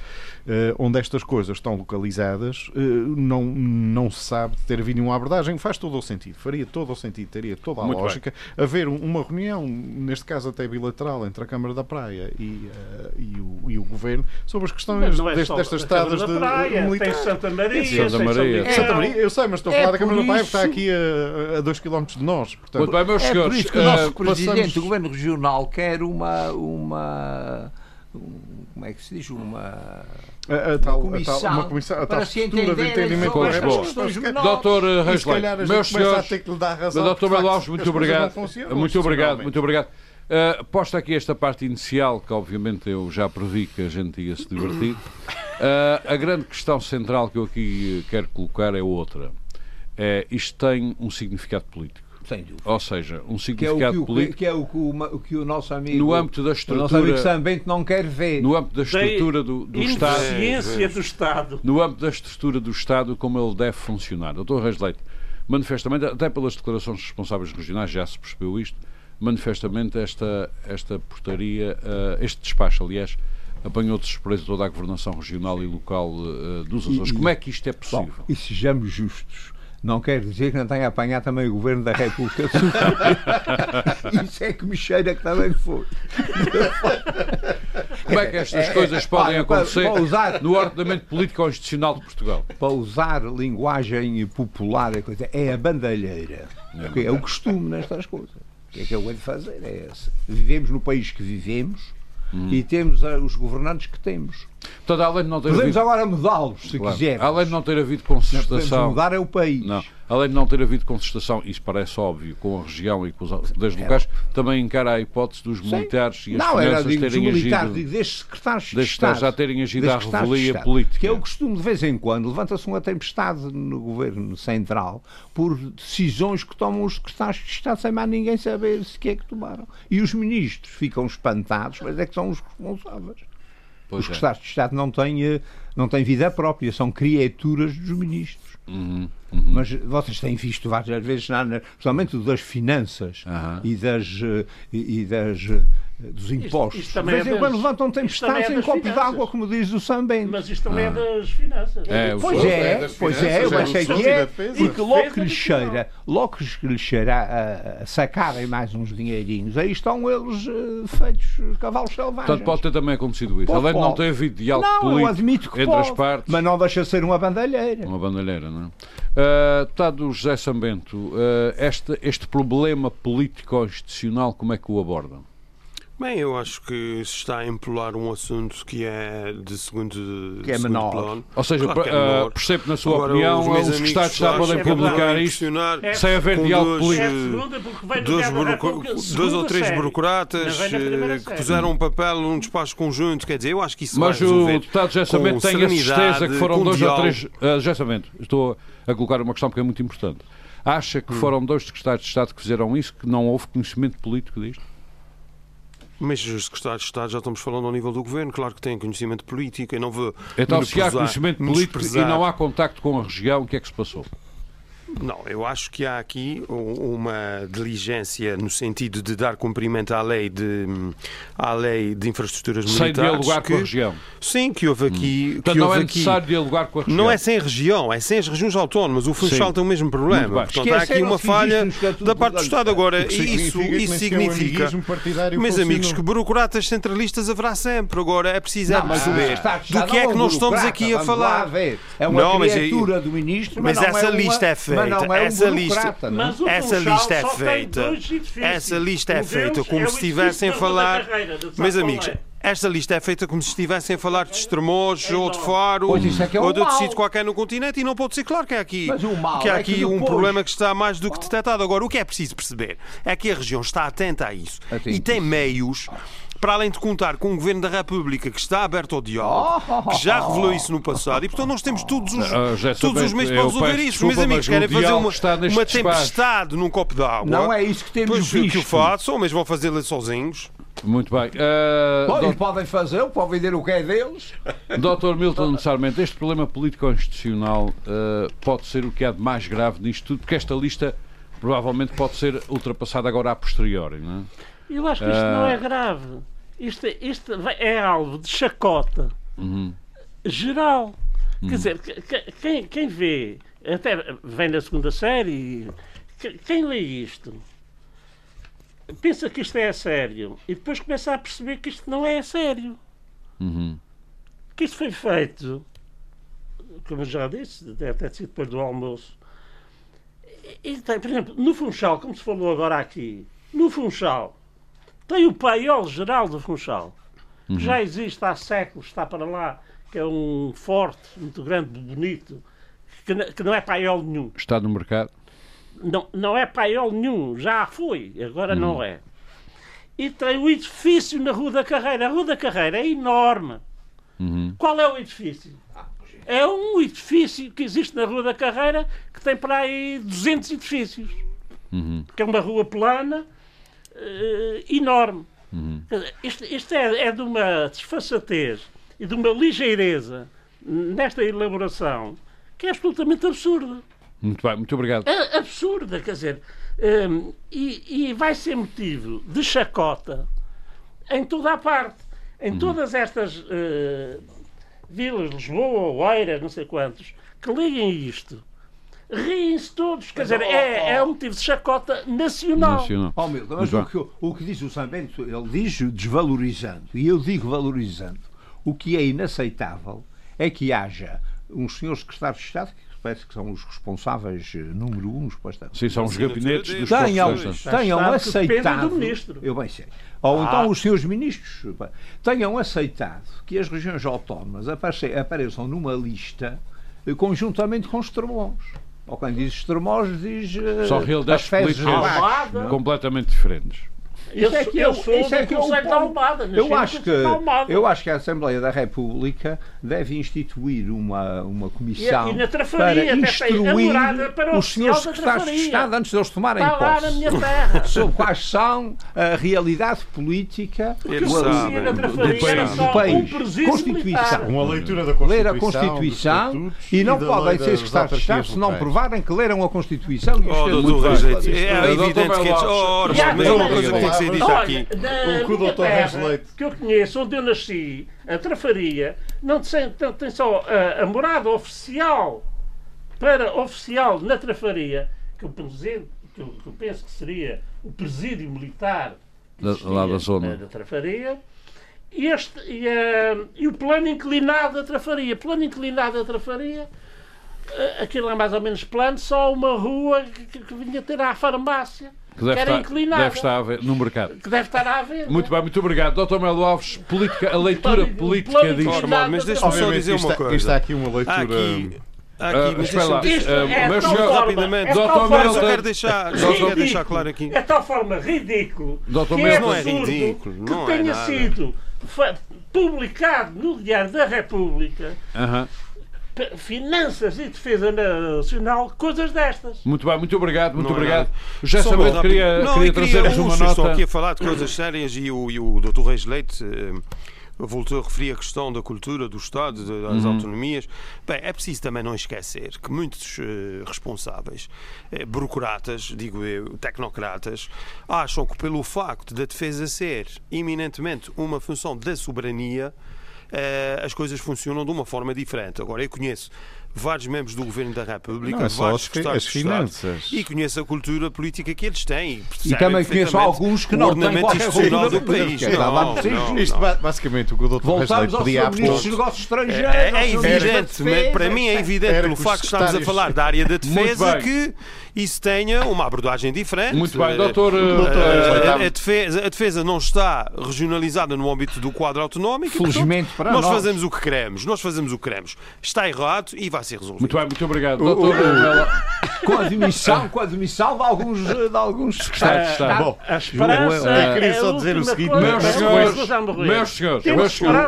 onde estas coisas estão localizadas, não, não se sabe de ter havido uma abordagem. Faz todo o sentido, faria todo o sentido, teria toda a Muito lógica haver um- uma reunião, neste caso até bilateral, entre a Câmara da Praia e, eh, e, o, e o Governo, sobre as questões é deste- destas estradas da de Praia, Tem. Santa Maria, Santa tem São Maria. Miguel. Santa Maria, eu sei, mas estou a É falar da Câmara da por Praia porque está aqui a 2 km de nós. Portanto, Muito bem, meus É por senhores. isso que o nosso eh, Presidente passamos- do Governo Regional quer uma, uma, como é que se diz? Uma. A, a tal, comissão a tal, uma comissão, a tal para se estrutura de entenderem entendimento estas correto. questões. Doutor E Reisleito, gente meus senhores, ter que lhe dar razão. Doutor facto, Malós, muito as obrigado. Muito obrigado, muito obrigado. Uh, posta aqui esta parte inicial, que obviamente eu já previ que a gente ia se divertir. Uh, a grande questão central que eu aqui eh, quero colocar é outra. É, isto tem um significado político. Sem dúvida. Ou seja, um Que é o significado que o, político que, é o, que o, o que o nosso amigo. no âmbito da o nosso amigo estrutura, Sam Bento não quer ver. no âmbito da estrutura do, do Estado. Do Estado. no âmbito da estrutura do Estado, como ele deve funcionar. Doutor Reis Leite, manifestamente, até pelas declarações dos responsáveis regionais já se percebeu isto, manifestamente esta, esta portaria, eh, este despacho, aliás, apanhou de surpresa toda a governação regional e local eh, dos Açores. E- Como é que isto é Bom, possível? e sejamos justos. Não quer dizer que não tenha apanhado também o Governo da República. Isso é que me cheira que também foi. Como é que estas é- coisas é- podem olha, para- acontecer para usar- no ordenamento político constitucional de Portugal? Para usar linguagem popular, a coisa, é a bandalheira. Porque é o costume nestas coisas. O que é que eu vou de fazer? É esse. Vivemos no país que vivemos e temos ah, os governantes que temos. Portanto, além de não ter Podemos havido, agora mudá-los, se claro, quisermos. além de não ter havido Podemos concertação, mudar é o país. Não. Além de não ter havido concertação, isso parece óbvio, com a região e com os poderes É locais, também encara a hipótese dos militares e as não, era finanças digo, dos terem militares, agido. digo, destes secretários de Estado. já terem agido à revelia política. Que é o costume, de vez em quando, levanta-se uma tempestade no governo central por decisões que tomam os secretários de Estado sem mais ninguém saber se que é que tomaram. E os ministros ficam espantados, mas é que são os responsáveis. Pois os é. secretários de Estado não têm, eh, não têm vida própria, são criaturas dos ministros. Uhum, Mas vocês têm visto várias vezes, na, principalmente das finanças Aham. e das, eh, e, e das, dos impostos. isto de também vez é em quando das- levantam isto tempestades é em das copo finanças. d'água, como diz o Sambento. Mas isto também é das finanças. É, o Pois Sim, é, é pois finanças, é, eu é achei que e é, porque logo que lhe cheira, logo que lhe cheira a, a sacarem mais uns dinheirinhos, aí estão eles eh, feitos cavalos selvagens. Portanto, pode ter também acontecido isso. Pode, Além de não ter havido diálogo não, eu político admito que entre pode, as partes. mas não deixa de ser uma bandalheira. Uma bandalheira, não é? Uh, deputado José Sambento, uh, este, este problema político-constitucional, como é que o abordam? Bem, eu acho que se está a empolar um assunto que é de segundo, Que é segundo menor. plano. Ou seja, Claro que é uh, menor. percebo na sua Agora, opinião, os os Estados já podem que publicar isto É. sem haver diálogo dois, político. É Dois, dois ou três série. burocratas eh, que puseram um papel num despacho conjunto. Quer dizer, eu acho que isso Mas vai o deputado Sambento tem a certeza serenidade, que foram dois ou três. Uh, José Sambento, estou a colocar uma questão porque é muito importante. Acha Hum. que foram dois secretários de Estado que fizeram isso, que não houve conhecimento político disto? Mas os secretários de Estado já estamos falando ao nível do governo, claro que têm conhecimento político. Eu não vou Então, se há conhecimento político e não há contacto com a região, o que é que se passou? Não, eu acho que há aqui uma diligência no sentido de dar cumprimento à lei de, à lei de infraestruturas Sem militares. dialogar que, com a região. Sim, que houve aqui. Portanto, que não houve é aqui, necessário dialogar com a região. Não é sem região, é sem as regiões autónomas. O Funchal Sim. tem o mesmo problema. Portanto, há aqui Esqueceram-se uma falha estatuto da parte do Estado. Agora, isso, significa que nem isso significa. Meus amigos, que burocratas centralistas haverá sempre. Agora é preciso é Não, perceber do que é que nós estamos aqui a falar. É uma Não, mas aí- criatura do ministro, mas, Mas não essa é uma, lista é Mas feita, não é essa um lista- é? Mas o Essa lista é feita. Essa lista é feita deles como é se estivessem a falar. Carreira, Meus amigos, Paulo. esta lista é feita como se estivessem a falar de Estremoz ou de. Faro é é ou de outro sítio qualquer no continente e não pode ser claro que há aqui, que há é que aqui um problema que está mais do que detectado. Agora, o que é preciso perceber é que a região está atenta a isso e tem meios. Para além de contar com um Governo da República que está aberto ao diálogo, que já revelou isso no passado, e portanto nós temos todos os, Ah, já todos os meios para resolver isso. Meus amigos, querem fazer uma, uma despacho. tempestade num copo d'água. Não é isso que temos Pois que, que o visto. façam, mas vão fazê-lo sozinhos. Muito bem. Uh, Bom, e doutor- podem fazer, podem ver o que é deles. Dr. Milton Sarmento, este problema político-constitucional uh, pode ser o que há de mais grave nisto tudo, porque esta lista provavelmente pode ser ultrapassada agora a posteriori, não é? Eu acho que isto Ah. não é grave. Isto, é- isto é alvo de chacota Uhum. geral. Quer dizer, que- que- quem, quem vê, até vem da segunda série, que- quem lê isto pensa que isto é a sério e depois começa a perceber que isto não é a sério. Uhum. Que isto foi feito, como eu já disse, deve ter sido depois do almoço. E, e tem, por exemplo, no Funchal, como se falou agora aqui, no Funchal, tem o paiol geral do Funchal. que já existe há séculos, está para lá, que é um forte, muito grande, bonito, que, que não é paiol nenhum. Está no mercado? Não, não é paiol nenhum, já foi, agora não é. E tem o edifício na Rua da Carreira. A Rua da Carreira é enorme. Uhum. Qual é o edifício? É um edifício que existe na Rua da Carreira que tem para aí 200 edifícios. Uhum. Que é uma rua plana enorme. Uhum. Isto, isto é, é de uma desfaçatez e de uma ligeireza nesta elaboração que é absolutamente absurda. Muito bem, muito obrigado. É absurda, quer dizer, hum, e, e vai ser motivo de chacota em toda a parte. Em todas estas eh, vilas, Lisboa, Oeiras, não sei quantos, que liguem isto. Riem-se todos, quer dizer, é, é um motivo de chacota nacional. Nacional. Ó, Milton, mas o que, o que diz o São Bento, ele diz desvalorizando, e eu digo valorizando. O que é inaceitável é que haja uns senhores secretários de Estado, que parece que são os responsáveis eh, número um, supostamente, Sim, são os gabinetes dos tenham, professores. tenham aceitado. do ministro. Eu bem sei. Ou então os senhores ministros tenham aceitado que as regiões autónomas apareçam numa lista eh, conjuntamente com os termos. Ou quem diz extremos diz eh, São realidades as fezes políticas completamente diferentes. Eu, Isso é que eu é o- sou isso é que é o Conselho de ponto. Almada. nasci Eu no acho, que, eu acho que a Assembleia da República deve instituir uma, uma comissão E- e para instruir para os senhores secretários de. Estado antes de eles tomarem Está lá na posse minha terra. sobre quais são a realidade política do- do, país, um Constituição. Uma leitura da Constituição. Ler a Constituição e não podem ser secretários de Estado se não provarem que leram a Constituição e os Oh, é Doutor evidente que é. Belos. Oh, mas é uma coisa ser dita Olha, aqui. O que o Dr. Reis terra, Leite- que eu conheço, onde eu nasci, a Trafaria, não tem, tem, tem só a, a morada oficial para oficial na Trafaria, que eu, penso- que eu, que eu penso que seria o presídio militar que Da- existia lá da zona. na- da Trafaria. E, este, e, eh, e o plano inclinado da Trafaria. Plano inclinado da Trafaria, eh, aquilo é mais ou menos plano, só uma rua que, que- que vinha ter à farmácia, Que deve, estar, inclinada, deve estar a ver no mercado. que deve estar à venda. Muito bem, muito obrigado. Dr. Melo Alves, política, a leitura Plano- política disto. mas deixa-me só dizer uma está- coisa. isto está aqui uma Há leitura. aqui, há Ah, aqui, mas espera lá. deixa-me Isto Ah, é mas senhor- rapidamente. é Dr. tal Melo- forma- eu quero deixar, ridículo. quero deixar claro aqui. É de tal forma ridículo Dr. que é Não é ridículo, que não é tenha nada. sido publicado no Diário da República Aham. p- Finanças e Defesa Nacional, coisas destas. Muito bem, muito obrigado, muito Não é obrigado. nada. Já sabendo, muito queria. Não, queria eu trazer-vos um, uma Estou nota. aqui a falar de coisas sérias e o, e o Dr. Reis Leite eh, voltou a referir a questão da cultura, do Estado, das Uhum. autonomias. Bem, é preciso também não esquecer que muitos eh, responsáveis, eh, burocratas, digo eu, tecnocratas, acham que pelo facto da defesa ser eminentemente uma função da soberania, eh, as coisas funcionam de uma forma diferente. Agora, eu conheço vários membros do Governo da República, Não, é só vários as as finanças. e conheço a cultura política que eles têm. E também conheço alguns que não têm qualquer cultura do país. Não, não, Isto, não. ba- basicamente, o que o Dr. Voltamos ao pedia Sr. Ministro dos. Negócios Estrangeiros. É, é evidente, Defesa. para mim é evidente, pelo facto de estarmos a falar da área da defesa, que isso tenha uma abordagem diferente. Muito bem, Eh, doutor. eh, eh, a, a defesa, a defesa não está regionalizada no âmbito do quadro autonómico. Felizmente para nós nós. fazemos o que queremos. Nós fazemos o que queremos. Está errado e vai ser resolvido. Muito bem, muito obrigado. Doutor Com a demissão, com a demissão de alguns, de alguns secretários de Está, Estado. Bom, A esperança eu queria é só dizer o seguinte, meus senhores, meus senhores,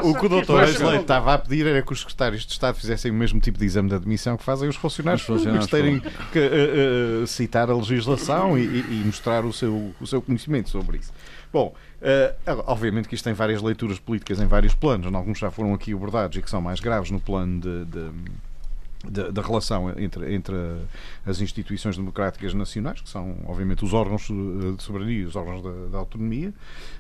o que o vai Leite estava a pedir era que os secretários de Estado fizessem o mesmo tipo de exame de admissão que fazem os funcionários Os funcionários públicos, terem que eh, eh, citar a legislação e, e- e mostrar o seu, o seu conhecimento sobre isso. Bom, eh, agora, obviamente que isto tem várias leituras políticas em vários planos, alguns já foram aqui abordados e que são mais graves no plano de- de da, relação entre, entre as instituições democráticas nacionais, que são, obviamente, os órgãos eh, de soberania e os órgãos da, da autonomia,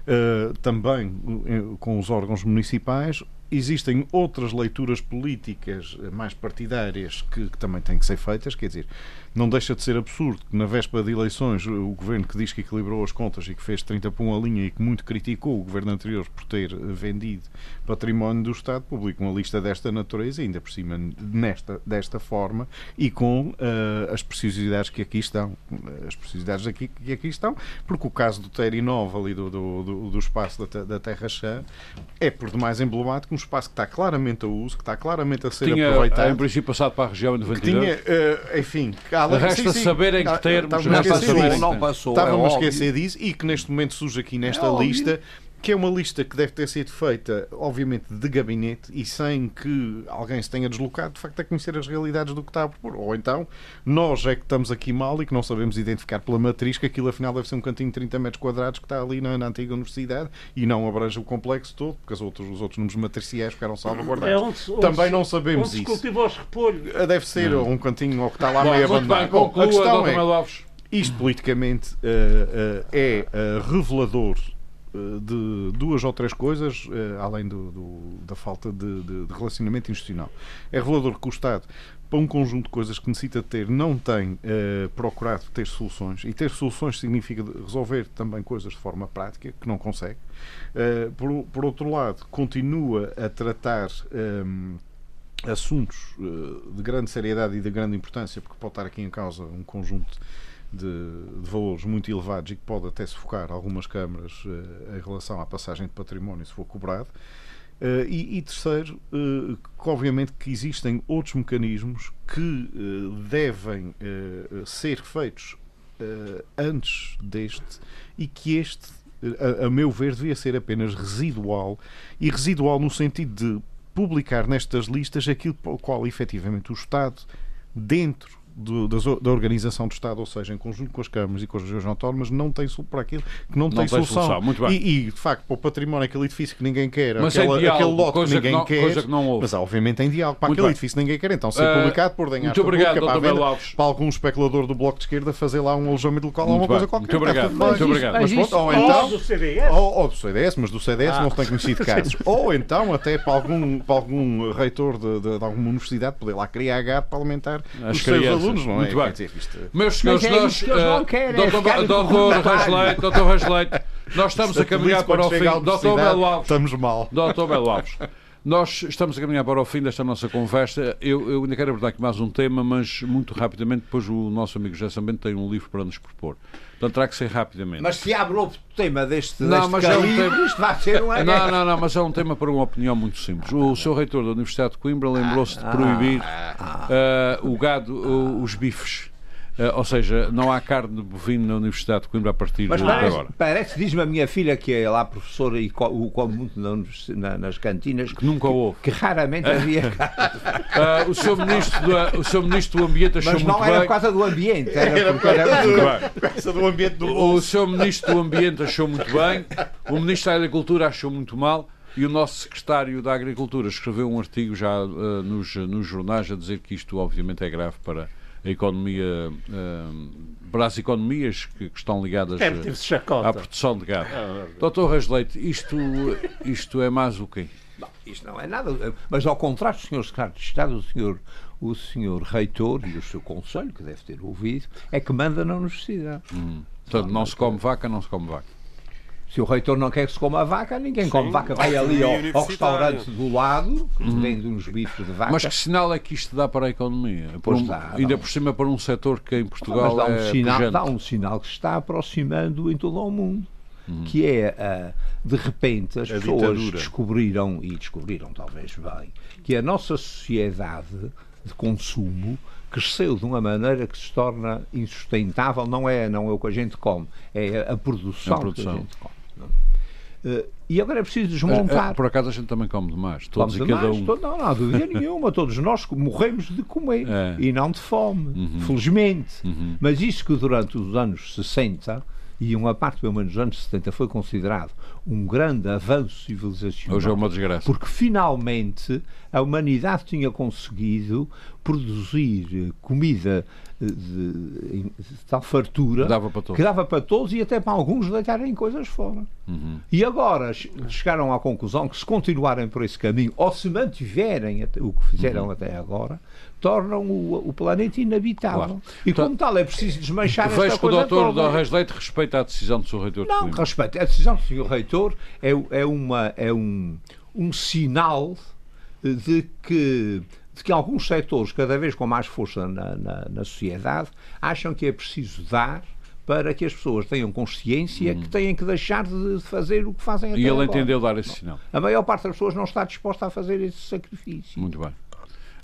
eh, também eh, com os órgãos municipais, existem outras leituras políticas mais partidárias que, que, também têm que ser feitas, quer dizer, não deixa de ser absurdo que na véspera de eleições o governo que diz que equilibrou as contas e que fez 30 por uma linha e que muito criticou o governo anterior por ter vendido património do Estado, publica uma lista desta natureza, ainda por cima nesta, desta forma e com uh, as preciosidades que aqui estão, as preciosidades aqui, que aqui estão, porque o caso do Terinov ali do, do, do, do espaço da, da Terra Chã é por demais emblemático, um espaço que está claramente a uso, que está claramente a ser tinha, aproveitado. em princípio passado para a região em 92. Tinha, uh, enfim, resta sim, sim, saber em que termos, não passou, não passou. Estávamos é a esquecer disso e que neste momento surge aqui nesta É lista que é uma lista que deve ter sido feita, obviamente, de gabinete e sem que alguém se tenha deslocado, de facto, a conhecer as realidades do que está a propor. Ou então, nós é que estamos aqui mal e que não sabemos identificar pela matriz que aquilo afinal deve ser um cantinho de 30 metros quadrados que está ali na, na antiga universidade e não abrange o complexo todo, porque os outros, os outros números matriciais ficaram salvaguardados. É onde, onde Também se, não sabemos onde isso. se cultiva os repolhos. Deve ser um cantinho ou que está lá Bom, meio abandonado. Bom, a questão é, Melo Alves. isto politicamente uh, uh, é uh, revelador de duas ou três coisas, além do, do, da falta de, de, de, relacionamento institucional. É revelador que o Estado, para um conjunto de coisas que necessita ter, não tem procurado ter soluções. E ter soluções significa resolver também coisas de forma prática, que não consegue. Por, por, outro lado, continua a tratar. Um, assuntos de grande seriedade e de grande importância, porque pode estar aqui em causa um conjunto de, de, valores muito elevados e que pode até sufocar algumas câmaras uh, em relação à passagem de património se for cobrado. Uh, e, e, terceiro, uh, que obviamente que existem outros mecanismos que devem ser feitos antes deste e que este, a, a meu ver, devia ser apenas residual e residual no sentido de publicar nestas listas aquilo para o qual efetivamente o Estado, dentro do, da, da, organização do Estado, ou seja, em conjunto com as câmaras e com as regiões autónomas, não tem para aquilo que não, não tem, tem solução. solução. Muito bem. E, e, de facto, para o património, aquele edifício que ninguém quer, mas aquele, diálogo, aquele lote que ninguém que não, quer, que não mas obviamente em diálogo. Para muito aquele bem. edifício ninguém quer, então ser Uh, publicado por denhar muito obrigado, para, Dr. venda, Alves. para algum especulador do Bloco de Esquerda fazer lá um alojamento local ou uma Muito coisa bem. qualquer. Muito obrigado. bem. Muito obrigado. Mas pronto, ou então... do CDS. Ou, ou do CDS, mas do CDS Ah. não se tem conhecido casos. ou então até para algum, para algum reitor de, de, de alguma universidade poder lá criar gado para alimentar As os seus crianças. Alunos, não é? Muito bem. Dizer, isto- Meus senhores, Mas é nós. que não eh, querem, é Rasleite, nós estamos a caminhar para o fim. Doutor Belo Alves. Estamos mal. Doutor Belo Alves. Nós estamos a caminhar para o fim desta nossa conversa. Eu, eu ainda quero abordar aqui mais um tema, mas muito rapidamente, depois o nosso amigo José Sambento tem um livro para nos propor. Portanto, terá que ser rapidamente. Mas se abre outro tema deste, Não, deste mas é um tema- isto vai ser uma Não, guerra. não, não, mas é um tema para uma opinião muito simples. O seu reitor da Universidade de Coimbra lembrou-se de proibir eh, o gado, o- os bifes. Eh, ou seja, não há carne de bovino na Universidade de Coimbra a partir Mas de parece, agora. parece diz-me a minha filha, que é lá professora e co- o come muito na nas cantinas, Que nunca houve. que raramente havia. Ah, o, seu ministro do, o seu ministro do Ambiente achou Mas não muito era bem. por causa do ambiente, era Era porque era Muito bem. Essa do ambiente do O seu ministro do Ambiente achou muito bem, o ministro da Agricultura achou muito mal e o nosso secretário da Agricultura escreveu um artigo já ah, nos, nos jornais a dizer que isto obviamente é grave para a economia, ah, para as economias que, que estão ligadas à produção de gado. Ah, Doutor Rasleite, isto, isto é mais o quê? Não, isto não é nada. Mas ao contrário do Sr. Secretário de Estado, o senhor, o senhor Reitor e o seu Conselho, que deve ter ouvido, é que manda na universidade. Portanto, não se come vaca, não se come vaca. Se o reitor não quer que se coma vaca, ninguém come vaca. Vai ali Sim, ao, ao restaurante do lado, que vende uns bifes de vaca. Mas que sinal é que isto dá para a economia? Um- dá, ainda dá. por cima para um setor que em Mas Portugal dá um, é sinal, pujante. dá um sinal que se está aproximando em todo o mundo. Uhum. Que é, ah, de repente, as A pessoas ditadura. descobriram, e descobriram talvez bem, que a nossa sociedade de consumo cresceu de uma maneira que se torna insustentável. Não é, não é o que a gente come, é a produção, A produção. que a gente come. Ah, e agora é preciso desmontar. eh, Por acaso a gente também come demais, todos Vamos e a cada um. to- Não, não há dúvida nenhuma. Todos nós morremos de comer É. e não de fome, Uhum. felizmente. Uhum. Mas isso que durante os anos 60 e uma parte, pelo menos nos anos 70, foi considerado um grande avanço civilizacional. Hoje é uma desgraça. Porque finalmente a humanidade tinha conseguido produzir eh, comida eh, de, de tal fartura Dava para todos. que dava para todos e até para alguns deitarem coisas fora. Uhum. E agora che- chegaram à conclusão que se continuarem por esse caminho ou se mantiverem o que fizeram Uhum. até agora, tornam o, o planeta inabitável. Claro. E Então, como tal é preciso desmanchar Vejo esta que o coisa doutor toda. Dorres Leite respeita a decisão do seu reitor Não, respeito. A decisão do Sr. Reitor é, é, uma, é um, um sinal de que, de que alguns setores, cada vez com mais força na, na, na sociedade, acham que é preciso dar para que as pessoas tenham consciência que têm que deixar de fazer o que fazem até Hum. E ele agora. entendeu dar esse sinal. A maior parte das pessoas não está disposta a fazer esse sacrifício. Muito bem.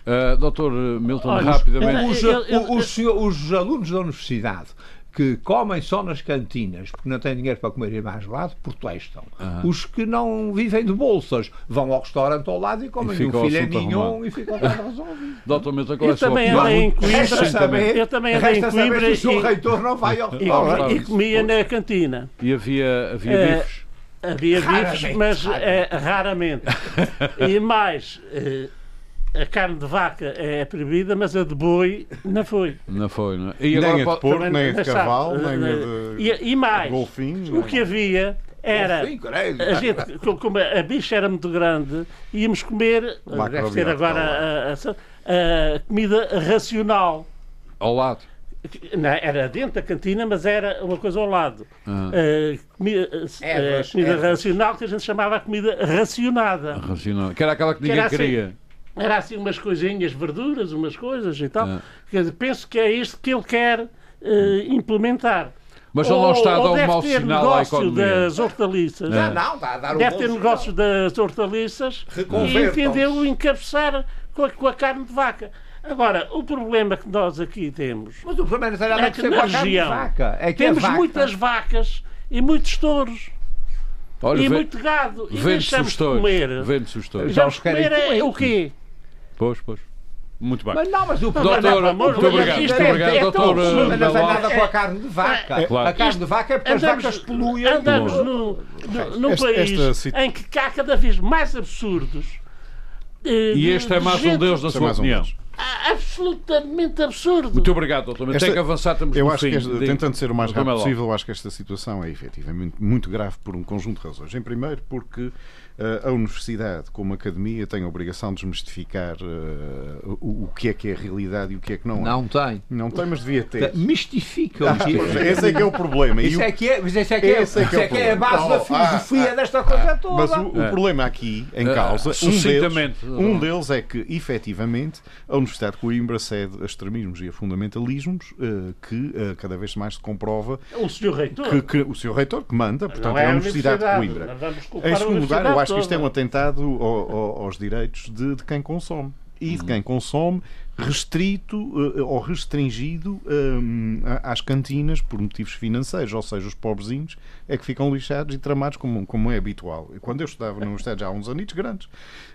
Uh, doutor Milton, Olha, rapidamente. Os, os senhor- os alunos da universidade que comem só nas cantinas porque não têm dinheiro para comer em mais lado, protestam. Os que não vivem de bolsas vão ao restaurante ao lado e comem E um o filé mignon e ficam resolvido. Doutor qual é Eu a sua também andei em Coimbra. Saber, Eu também andei em Coimbra se o e- reitor não vai ao E, restaurante. e comia na cantina. E havia, havia Eh, bifes? Havia bifes, Raramente, mas eh, raramente. E mais, eh, a carne de vaca é proibida, mas a de boi não foi. Não foi, não é? E Nem a de porco, Também nem a de cavalo, nem a Eh, de E, e mais, golfinho. o que havia era. A gente, co- como a bicha era muito grande, íamos comer, deve ser agora a, a- a comida racional. ao lado. Não, era dentro da cantina, mas era uma coisa ao lado. Ah. A comida, Ervas, comida racional que a gente chamava a comida racionada. Racional. Que era aquela que Que ninguém era assim. queria. Era assim umas coisinhas, verduras, umas coisas e tal. Ah. Quer dizer, penso que é isto que ele quer eh, implementar. Mas ele não está a dar um deve mau ter sinal à negócio economia. das hortaliças. Não, não, está a dar um Deve ter sinal. negócios das hortaliças e entendeu encabeçar com a, com a carne de vaca. Agora, o problema que nós aqui temos Mas o problema não é a que ver na região vaca. É que a temos vaca- muitas vacas e muitos touros Olha, e vê- muito gado. E vende-se deixamos os de touros. comer. Vende-se os touros. Já os querem comer é comer. o quê? Pois, pois. Muito bem. Mas não, mas o Doutor, problema pelo amor de muito Deus, obrigado. Muito é- obrigado, é doutor. absurdo. Mas não tem nada com a carne de vaca. É, claro. A carne de vaca é porque as vacas poluem. andamos o- num, num- país esta em que há cada vez mais absurdos. eh, E de- este é de mais um gente Este é sua um opinião. Absolutamente absurdo. Muito obrigado, doutor. Mas Esta- tem que avançar, estamos Eu no acho fim. que, esta- Diga. tentando ser o mais Doutor rápido possível, eu acho que esta situação é efetivamente muito grave por um conjunto de razões. Em primeiro, porque eh, a universidade, como academia, tem a obrigação de desmistificar eh, o, o que é que é a realidade e o que é que não é. Não tem. Não tem, mas devia ter. Mistifica o que Pois, Esse é que é o problema. Isso o- é que é, mas isso é que é, Esse é que isso é é, que é a base da Oh, filosofia ah, desta coisa toda. Mas o, o É. problema aqui em Ah, causa, um deles, um deles é que, efetivamente, a Universidade de Coimbra cede a extremismos e a fundamentalismos eh, que eh, cada vez mais se comprova O senhor reitor. que, que o Sr. Reitor que manda, portanto, é é a Universidade de Coimbra. Em segundo lugar, eu universidade acho que isto é um toda. atentado ao- ao- aos direitos de, de quem consome. E de quem consome restrito eh, ou restringido a- às cantinas por motivos financeiros, ou seja, os pobrezinhos é que ficam lixados e tramados como, como é habitual. E Quando eu estudava na universidade já há uns anitos grandes,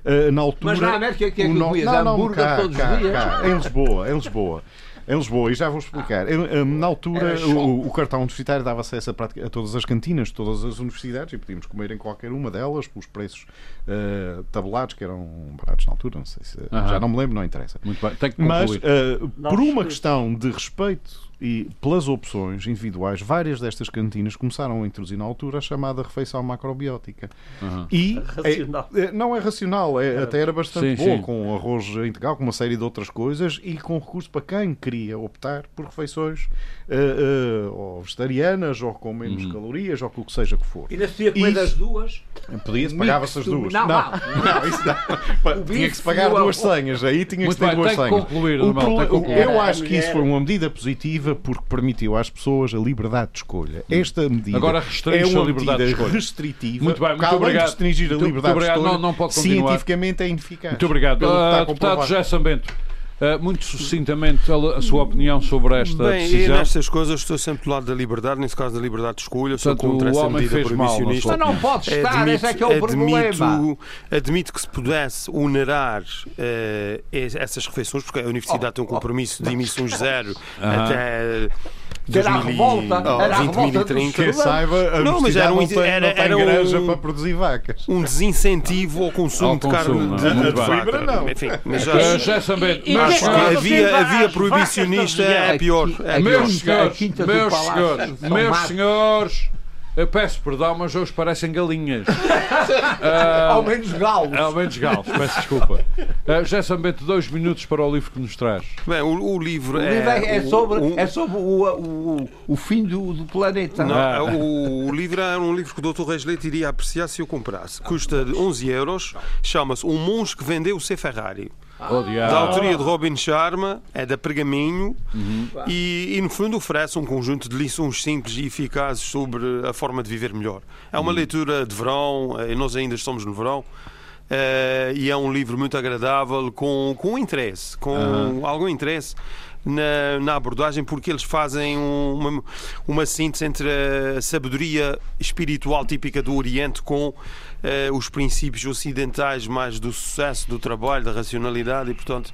eh, na altura... Mas na América, que é que o no-? Não, não, cá, todos os cá, dias? cá, em Lisboa, em Lisboa. Em Lisboa, e já vou explicar. Eu, hum, na altura, o, o cartão universitário dava acesso a, a todas as cantinas, de todas as universidades, e podíamos comer em qualquer uma delas, pelos preços eh, tabelados, que eram baratos na altura, não sei se. Aham. Já não me lembro, não interessa. Muito bem. Tem que Mas, eh, Nós- por uma questão de respeito e pelas opções individuais, várias destas cantinas começaram a introduzir na altura a chamada refeição macrobiótica. Aham. E Racional. é- é- não é racional, é, até era bastante Sim, boa, sim. com arroz integral, com uma série de outras coisas e com recurso para quem queria optar por refeições eh, eh, ou vegetarianas ou com menos Uhum. calorias ou com o que seja que for. E ainda se podia comer das duas. Podia-se, pagava-se as duas. Não, não, não, isso não. Tinha que se pagar duas senhas, aí tinha que se ter duas senhas. concluir, O Normal, concluir. Eu A acho que isso mulher- foi uma medida positiva porque permitiu às pessoas a liberdade de escolha. Esta medida Agora é a uma liberdade de escolha. restritiva. Muito bem, muito além obrigado. de restringir a Muito- liberdade muito obrigado. de escolha, Não- não pode continuar. cientificamente é ineficaz. Muito obrigado. Ah, deputado. José Sambento. Uh, muito sucintamente, a, sua opinião sobre esta Bem, decisão. e nestas coisas estou sempre do lado da liberdade, nesse caso da liberdade de escolha, sou Portanto, contra o essa homem medida fez mal, proibicionista. na Mas não pode estar, esse é que é o admito, problema. admito que se pudesse onerar eh, es- essas refeições, porque a Universidade tem um compromisso de emissões zero até Era a 2000 revolta, era a 20, revolta dos 2030. Que saiba, a Não, mas era um- era- era granja um- para produzir vacas. um desincentivo ao consumo Ao de consumo, carne não é? de, Muito de bem. vaca. Fibra, não. Enfim, mas Uh, acho, já sabendo, E- e- havia, havia proibicionista da é pior. É pior. meus senhores, meus senhores, são meus senhores, eu peço perdão, mas hoje parecem galinhas. Ao menos galos. Ao menos galos, peço desculpa. Uh, já Bento, dois minutos para o livro que nos traz. Bem, o, o livro O livro é, é sobre, o- é sobre o, o, o fim do, do planeta. Não, Ah. é o, o livro é um livro que o Dr. Reis Leite iria apreciar se eu comprasse. Custa 11 euros, chama-se Um Monge que Vendeu o seu Ferrari. Oh. Da autoria de Robin Sharma, é da Pergaminho Uhum. e, e, no fundo oferece um conjunto de lições simples e eficazes sobre a forma de viver melhor. É Uhum. uma leitura de verão, eh, nós ainda estamos no verão. eh, e é um livro muito agradável, com, com interesse, com algum interesse na, na abordagem, porque eles fazem um- uma, uma síntese entre a sabedoria espiritual típica do Oriente com os princípios ocidentais mais do sucesso, do trabalho, da racionalidade, e portanto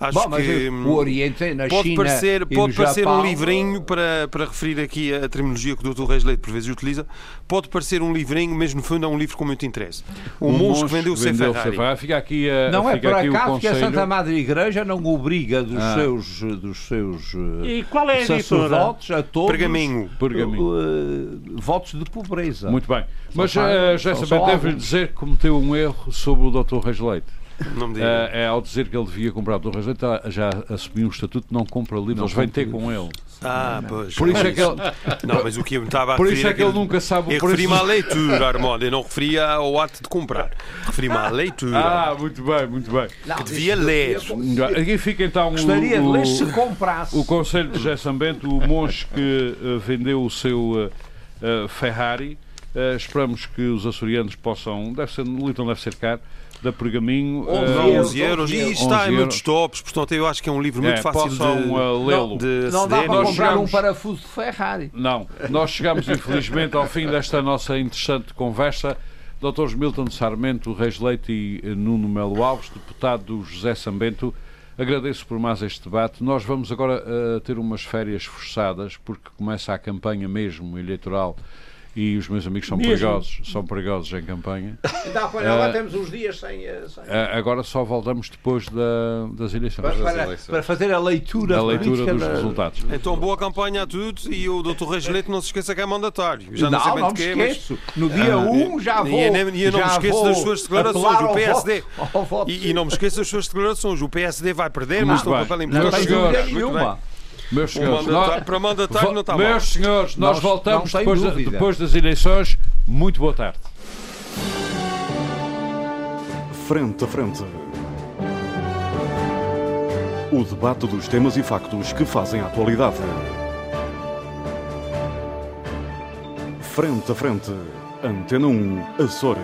acho Bom, mas que. o Oriente, na Pode China parecer, e pode no parecer Japão, um livrinho para, para referir aqui a terminologia que o Dr. Reis Leite por vezes utiliza. Pode parecer um livrinho, mas no fundo é um livro com muito interesse. O, monge que vendeu o seu Ferrari. Fica aqui, a, Não é fica por aqui o acaso que a. Santa Madre Igreja não obriga dos Ah. seus, dos seus eh, E qual é a sacerdotes a todos Pergaminho. Pergaminho. eh, votos de pobreza. Muito bem. Mas uh, já deve-lhe alguns. dizer que cometeu um erro sobre o Dr. Reis Leite. Não me diga. Uh, é ao dizer que ele devia comprar o Dr. Reis Leite, já assumiu um estatuto de não compra livros. Eles vêm ter com ele. ah, pois. Por isso é que ele, Não, mas o que eu me estava a por isso é que ele nunca sabe o Eu preço. referi-me à leitura, Armando. Eu não referia ao ato de comprar. Referi-me à leitura. Ah, muito bem, muito bem. Não, que devia ler. eu- Aqui fica então Gostaria de o, ler se o, comprasse. o conselho de Gerson Bento, o monge que uh, vendeu o seu uh, uh, Ferrari. Uh, esperamos que os açorianos possam, deve ser, no Liton deve ser caro, da Pergaminho. Onze uh, Não, euros, 11 euros. E 11 está em muitos tops. Portanto, eu acho que é um livro muito é, fácil de, uh, lê-lo. de Não dá para comprar chegamos- um parafuso de Ferrari. Não, nós chegamos infelizmente ao fim desta nossa interessante conversa. Drs. Milton Sarmento, Reis Leite e eh, Nuno Melo Alves, deputado do José Sambento, agradeço por mais este debate. Nós vamos agora eh, ter umas férias forçadas, porque começa a campanha mesmo eleitoral e os meus amigos são Mesmo? perigosos, são perigosos em campanha. Dá para Ah. lá temos uns dias sem. eh, sem- Eh, agora só voltamos depois da- das eleições, para, para- para fazer a leitura, da leitura política dos da- resultados. Então, boa campanha a todos e o Dr. Reis Leite não se esqueça que é mandatário. Já não, não, sei não, me quê, mas... esqueço. No dia 1 já E vou. eu nem- e eu não me já esqueço das suas declarações, o ao PSD. voto- ao voto. E, e não me esqueça das suas declarações. O PSD vai perder, Muito mas tem um bem. papel Não importante. dúvida senhores, Muito nenhuma. Meus senhores, mandatário- nós- para mandatário não está mal. Meus senhores, nós Nós- voltamos depois, da- depois das eleições. Muito boa tarde. Frente a frente. O debate dos temas e factos que fazem a atualidade. Frente a frente. Antena 1, Açores.